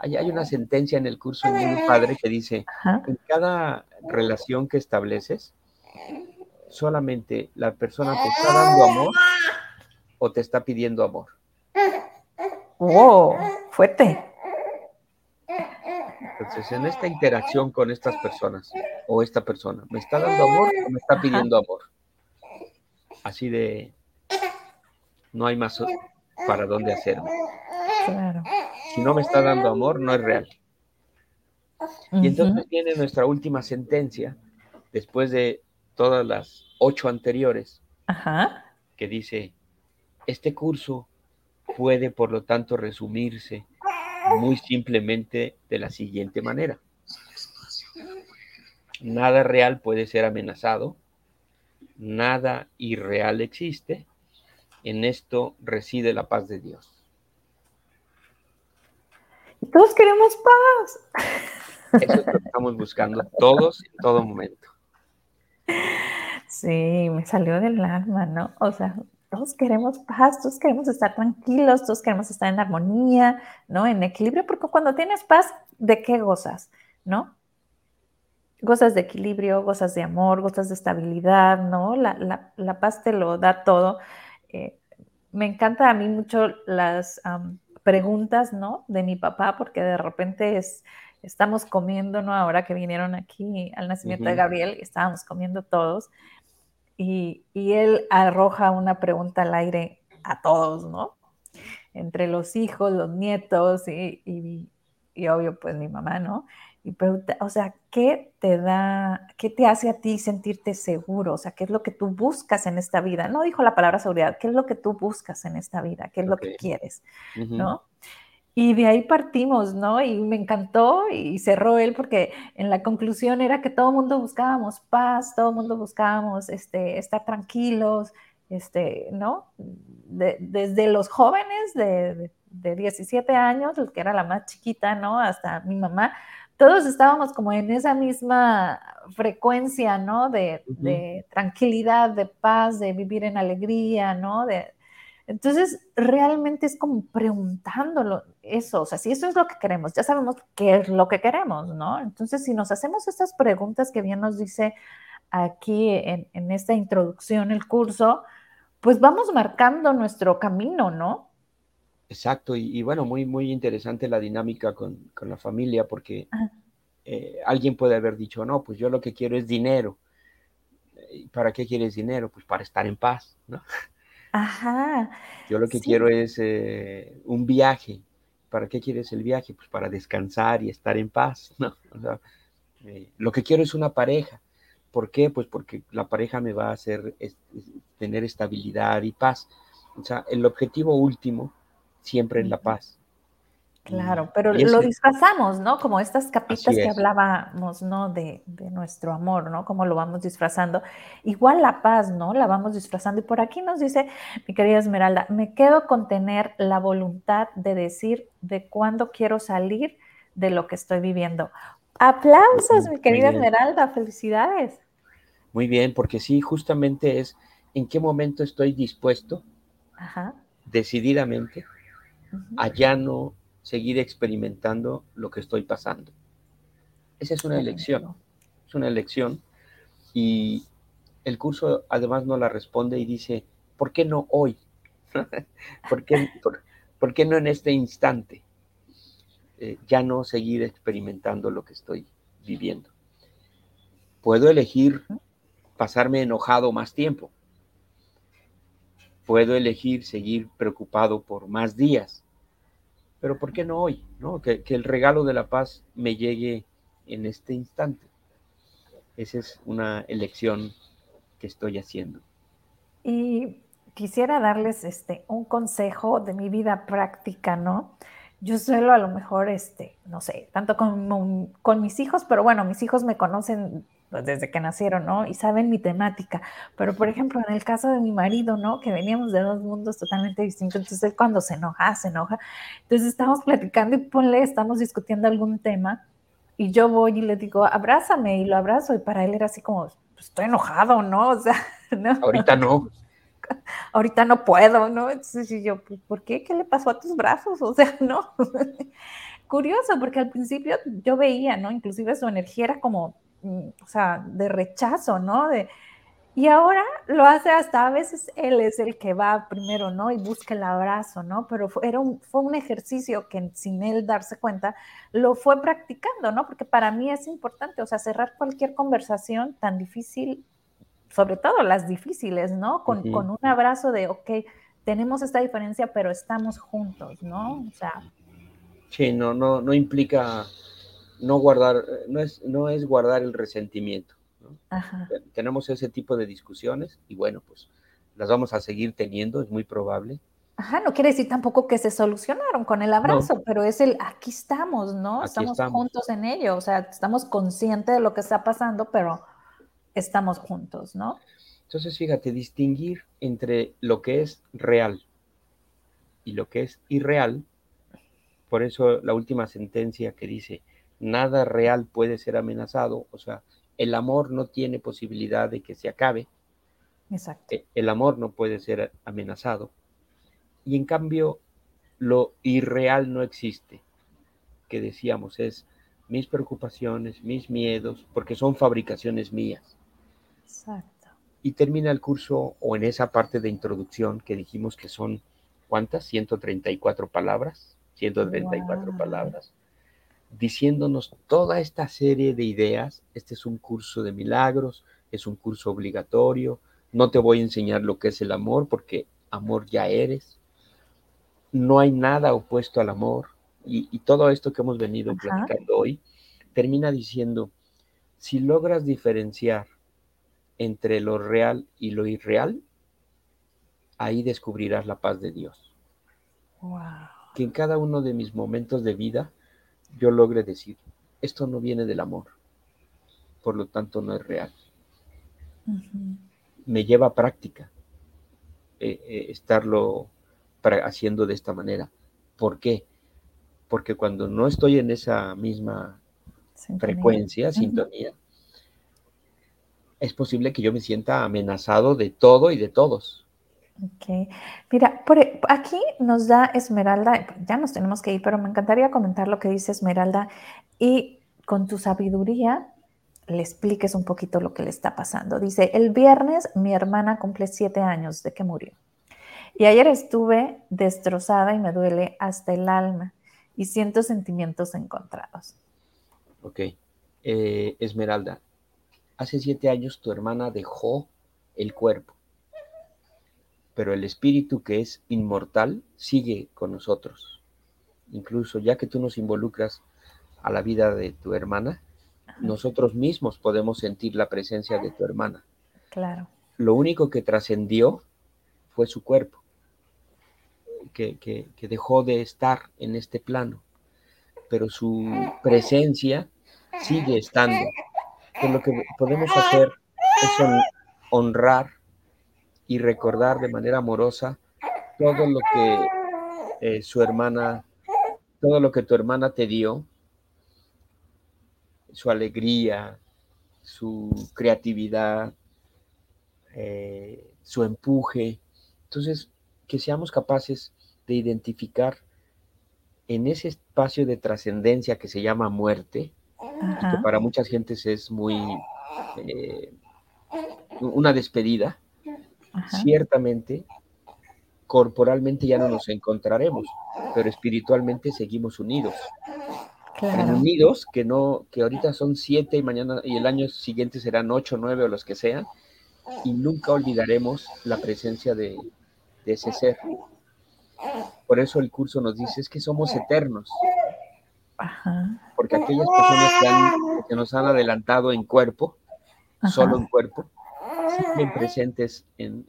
Hay, una sentencia en el curso muy padre que dice, en cada relación que estableces, solamente la persona te está dando amor o te está pidiendo amor. ¡Oh! Fuerte. Entonces, en esta interacción con estas personas o esta persona, ¿me está dando amor o me está pidiendo amor? Así de, no hay más para dónde hacerlo. Claro si no me está dando amor, no es real. Y entonces viene nuestra última sentencia, después de todas las ocho anteriores, que dice, este curso puede, por lo tanto, resumirse muy simplemente de la siguiente manera. Nada real puede ser amenazado, nada irreal existe, en esto reside la paz de Dios. Todos queremos paz. Eso es lo que estamos buscando todos en todo momento. Sí, me salió del alma, ¿no? O sea, todos queremos paz, todos queremos estar tranquilos, todos queremos estar en armonía, ¿no? En equilibrio, porque cuando tienes paz, ¿de qué gozas? ¿No? Gozas de equilibrio, gozas de amor, gozas de estabilidad, ¿no? La, paz te lo da todo. Eh, me encanta a mí mucho las preguntas, ¿no? De mi papá, porque de repente es, estamos comiendo, ¿no? Ahora que vinieron aquí al nacimiento de Gabriel, estábamos comiendo todos, y, él arroja una pregunta al aire a todos, ¿no? Entre los hijos, los nietos y, y obvio, pues mi mamá, ¿no? Y o sea, ¿qué te da, qué te hace a ti sentirte seguro? O sea, ¿qué es lo que tú buscas en esta vida? No dijo la palabra seguridad, ¿qué es lo que tú buscas en esta vida? ¿Qué es lo que quieres? ¿No? Y de ahí partimos, ¿no? Y me encantó y cerró él porque en la conclusión era que todo el mundo buscábamos paz, todo el mundo buscábamos este, estar tranquilos, este, ¿no? desde los jóvenes de, de, 17 años, que era la más chiquita, ¿no? Hasta mi mamá, todos estábamos como en esa misma frecuencia, ¿no? De, tranquilidad, de paz, de vivir en alegría, ¿no? De, entonces, realmente es como preguntándolo eso, o sea, si eso es lo que queremos, ya sabemos qué es lo que queremos, ¿no? Entonces, si nos hacemos estas preguntas que bien nos dice aquí en, en esta introducción, el curso, pues vamos marcando nuestro camino, ¿no? Exacto, y, bueno, muy, muy interesante la dinámica con, la familia, porque eh, alguien puede haber dicho, no, pues yo lo que quiero es dinero. ¿Para qué quieres dinero? Pues para estar en paz, ¿no? Ajá. Yo lo que quiero es eh, un viaje. ¿Para qué quieres el viaje? Pues para descansar y estar en paz, ¿no? (laughs) O sea, eh, lo que quiero es una pareja. ¿Por qué? Pues porque la pareja me va a hacer tener estabilidad y paz. O sea, el objetivo último siempre en la paz. Claro, pero lo disfrazamos, ¿no? Como estas capitas que hablábamos, ¿no? De, de, nuestro amor, ¿no? Como lo vamos disfrazando. Igual la paz, ¿no? La vamos disfrazando. Y por aquí nos dice, mi querida Esmeralda, me quedo con tener la voluntad de decir de cuándo quiero salir de lo que estoy viviendo. Aplausos, mi querida Esmeralda, felicidades. Muy bien, porque sí, justamente es en qué momento estoy dispuesto, decididamente, a ya no seguir experimentando lo que estoy pasando. Esa es una elección, es una elección. Y el curso además no la responde y dice, ¿por qué no hoy? (laughs) ¿Por, qué, no en este instante? Eh, ya no seguir experimentando lo que estoy viviendo. Puedo elegir pasarme enojado más tiempo. Puedo elegir seguir preocupado por más días pero ¿por qué no hoy? ¿no? Que, el regalo de la paz me llegue en este instante. Esa es una elección que estoy haciendo. Y quisiera darles este, un consejo de mi vida práctica, ¿no? Yo suelo a lo mejor, este, no sé, tanto con, con mis hijos, pero bueno, mis hijos me conocen pues, desde que nacieron, ¿no? Y saben mi temática. Pero, por ejemplo, en el caso de mi marido, ¿no? Que veníamos de dos mundos totalmente distintos, entonces él cuando se enoja, se enoja. Entonces estamos platicando y ponle, estamos discutiendo algún tema y yo voy y le digo, abrázame y lo abrazo y para él era así como, pues, estoy enojado, ¿no? (laughs) O sea, ¿no? Ahorita no. (laughs) Ahorita no puedo, ¿no? Entonces yo, pues, ¿por qué? ¿Qué le pasó a tus brazos? (laughs) O sea, no. Curioso, porque al principio yo veía, ¿no? Inclusive su energía era como o sea, de rechazo, ¿no? De, y ahora lo hace hasta a veces él es el que va primero, ¿no? Y busca el abrazo, ¿no? Pero fue, era un, fue un ejercicio que sin él darse cuenta lo fue practicando, ¿no? Porque para mí es importante, o sea, cerrar cualquier conversación tan difícil, sobre todo las difíciles, ¿no? Con, con un abrazo de, ok, tenemos esta diferencia, pero estamos juntos, ¿no? O sea. Sí, no, no, no implica no guardar, no es, no es guardar el resentimiento. Tenemos ese tipo de discusiones y bueno, pues las vamos a seguir teniendo, es muy probable. Ajá, no quiere decir tampoco que se solucionaron con el abrazo, pero es el aquí estamos, ¿no? estamos, juntos en ello, o sea, estamos conscientes de lo que está pasando, pero estamos juntos, ¿no? Entonces, fíjate, distinguir entre lo que es real y lo que es irreal, por eso la última sentencia que dice, nada real puede ser amenazado, o sea, el amor no tiene posibilidad de que se acabe. Exacto. E, el amor no puede ser amenazado. Y en cambio, lo irreal no existe, que decíamos es mis preocupaciones, mis miedos, porque son fabricaciones mías. Exacto. Y termina el curso, o en esa parte de introducción que dijimos que son, ¿cuántas? 134 palabras, 134 palabras diciéndonos toda esta serie de ideas. Este es un curso de milagros, es un curso obligatorio. No te voy a enseñar lo que es el amor porque amor ya eres. No hay nada opuesto al amor. Y, todo esto que hemos venido platicando hoy termina diciendo, si logras diferenciar entre lo real y lo irreal, ahí descubrirás la paz de Dios. Que en cada uno de mis momentos de vida yo logre decir, esto no viene del amor, por lo tanto no es real. Me lleva a práctica eh, eh, estarlo haciendo de esta manera. ¿Por qué? Porque cuando no estoy en esa misma frecuencia, sintonía, es posible que yo me sienta amenazado de todo y de todos. Ok. Mira, por, e, aquí nos da Esmeralda, ya nos tenemos que ir, pero me encantaría comentar lo que dice Esmeralda y con tu sabiduría le expliques un poquito lo que le está pasando. Dice, el viernes mi hermana cumple siete años de que murió. Y ayer estuve destrozada y me duele hasta el alma y siento sentimientos encontrados. Ok. Eh, Esmeralda, hace siete años tu hermana dejó el cuerpo pero el espíritu que es inmortal sigue con nosotros. Incluso ya que tú nos involucras a la vida de tu hermana, nosotros mismos podemos sentir la presencia de tu hermana. Claro. Lo único que trascendió fue su cuerpo, que, dejó de estar en este plano. pero su presencia sigue estando. Entonces lo que podemos hacer es honrar y recordar de manera amorosa todo lo que eh, su hermana, todo lo que tu hermana te dio, su alegría, su creatividad, eh, su empuje. Entonces, que seamos capaces de identificar en ese espacio de trascendencia que se llama muerte, que para muchas gentes es muy eh, una despedida, ciertamente corporalmente ya no nos encontraremos, pero espiritualmente seguimos unidos. unidos, que no, que ahorita son siete y mañana y el año siguiente serán ocho, nueve o los que sean, y nunca olvidaremos la presencia de, de ese ser. Por eso el curso nos dice es que somos eternos. Porque aquellas personas que, nos han adelantado en cuerpo, solo en cuerpo, siguen presentes en,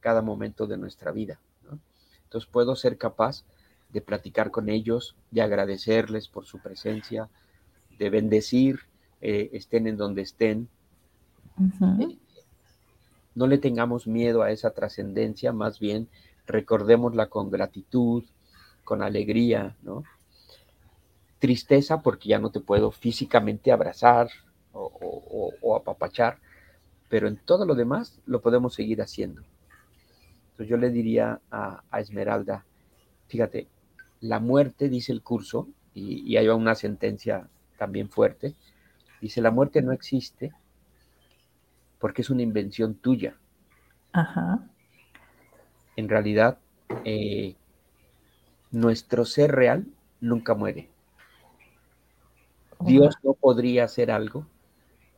cada momento de nuestra vida. Entonces puedo ser capaz de platicar con ellos, de agradecerles por su presencia, de bendecir, eh, estén en donde estén. Eh, no le tengamos miedo a esa trascendencia, más bien recordémosla con gratitud, con alegría, ¿no? Tristeza porque ya no te puedo físicamente abrazar o, apapachar, pero en todo lo demás lo podemos seguir haciendo. Entonces yo le diría a, Esmeralda, fíjate, la muerte, dice el curso, y, y hay una sentencia también fuerte, dice, la muerte no existe porque es una invención tuya. Ajá en realidad eh, nuestro ser real nunca muere. Dios no podría hacer algo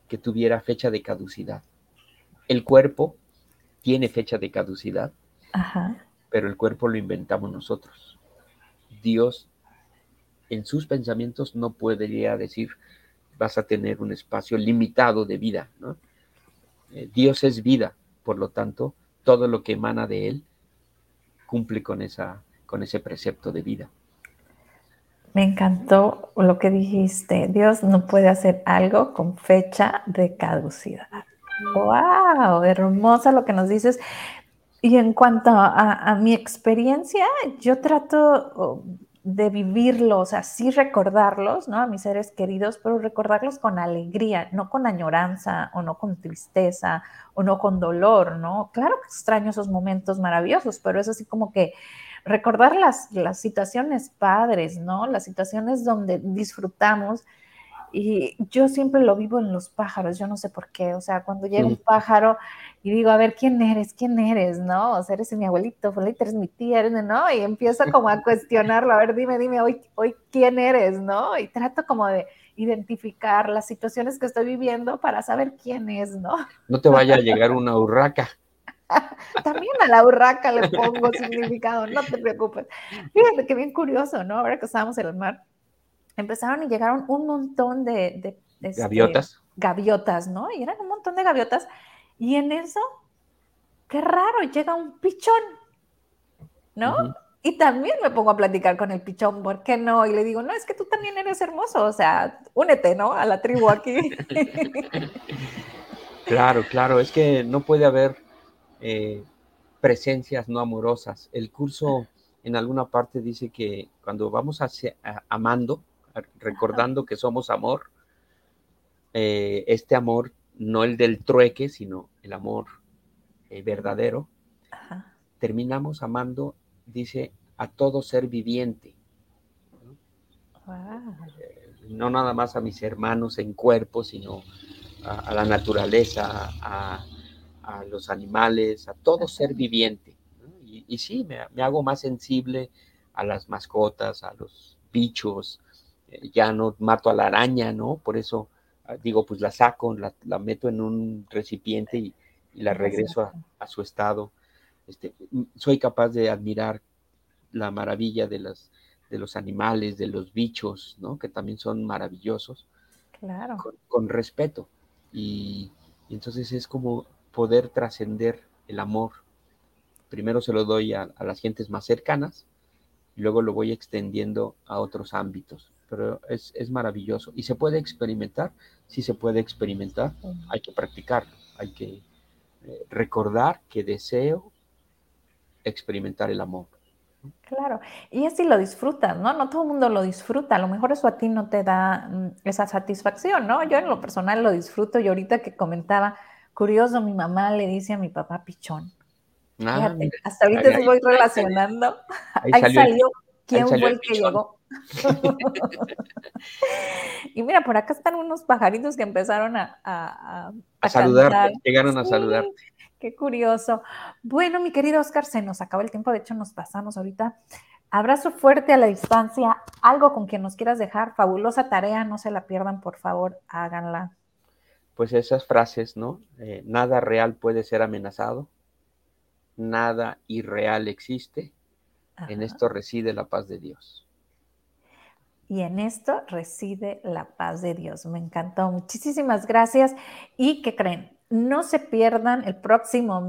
que tuviera fecha de caducidad. El cuerpo tiene fecha de caducidad, pero el cuerpo lo inventamos nosotros. Dios en sus pensamientos no podría decir vas a tener un espacio limitado de vida. Eh, Dios es vida, por lo tanto, todo lo que emana de Él cumple con, esa, con ese precepto de vida. Me encantó lo que dijiste. Dios no puede hacer algo con fecha de caducidad. ¡Wow! Hermosa lo que nos dices. Y en cuanto a, mi experiencia, yo trato oh, de vivirlos, o sea, sí recordarlos, ¿no? A mis seres queridos, pero recordarlos con alegría, no con añoranza o no con tristeza o no con dolor, ¿no? Claro que extraño esos momentos maravillosos, pero es así como que recordar las, las situaciones padres, ¿no? Las situaciones donde disfrutamos. Y yo siempre lo vivo en los pájaros, yo no sé por qué, o sea, cuando llega un pájaro y digo, a ver, ¿quién eres? ¿Quién eres? ¿No? O sea, eres mi abuelito, eres mi tía, ¿no? Y empiezo como a cuestionarlo, a ver, dime, dime, hoy, hoy, ¿quién eres? ¿No? Y trato como de, identificar las situaciones que estoy viviendo para saber quién es, ¿no? No te vaya a llegar una urraca. (laughs) También a la urraca le pongo significado, no te preocupes. Fíjate que bien curioso, ¿no? Ahora que estábamos en el mar, empezaron y llegaron un montón de... Este, gaviotas. Gaviotas, ¿no? Y eran un montón de gaviotas. Y en eso, qué raro, llega un pichón, ¿no? Y también me pongo a platicar con el pichón, ¿por qué no? Y le digo, no, es que tú también eres hermoso, o sea, únete, ¿no? A la tribu aquí. (laughs) claro, claro, es que no puede haber eh, presencias no amorosas. El curso en alguna parte dice que cuando vamos hacia, amando, recordando que somos amor, eh, este amor, no el del trueque, sino el amor eh, verdadero, terminamos amando dice a todo ser viviente. ¿no? nada más a mis hermanos en cuerpo, sino a, la naturaleza, a, los animales, a todo ser viviente. Y, y, sí, me, hago más sensible a las mascotas, a los bichos. Ya no mato a la araña, ¿no? Por eso ah, digo, pues la saco, la, meto en un recipiente y, la regreso a, su estado este, soy capaz de admirar la maravilla de, las, de los animales, de los bichos, ¿no? que también son maravillosos, claro. con, respeto. Y, entonces es como poder trascender el amor. Primero se lo doy a, las gentes más cercanas, y luego lo voy extendiendo a otros ámbitos. Pero es, es maravilloso. ¿Y se puede experimentar? Sí se puede experimentar, hay que practicarlo, hay que eh, recordar que deseo experimentar el amor. Claro, y así lo disfrutas, ¿no? No todo el mundo lo disfruta, a lo mejor eso a ti no te da mm, esa satisfacción, ¿no? Yo en lo personal lo disfruto y ahorita que comentaba, curioso, mi mamá le dice a mi papá pichón. Ah, hasta ahorita se voy relacionando. Ahí, (laughs) salió, quién fue el que llegó. (laughs) y mira, por acá están unos pajaritos que empezaron a, a, a, saludar, llegaron a saludar. Qué curioso. Bueno, mi querido Oscar, se nos acabó el tiempo, de hecho nos pasamos ahorita. Abrazo fuerte a la distancia, algo con que nos quieras dejar, fabulosa tarea, no se la pierdan, por favor, háganla. Pues esas frases, ¿no? Eh, nada real puede ser amenazado, nada irreal existe, en esto reside la paz de Dios. Y en esto reside la paz de Dios. Me encantó. Muchísimas gracias. ¿Y qué creen? No se pierdan el próximo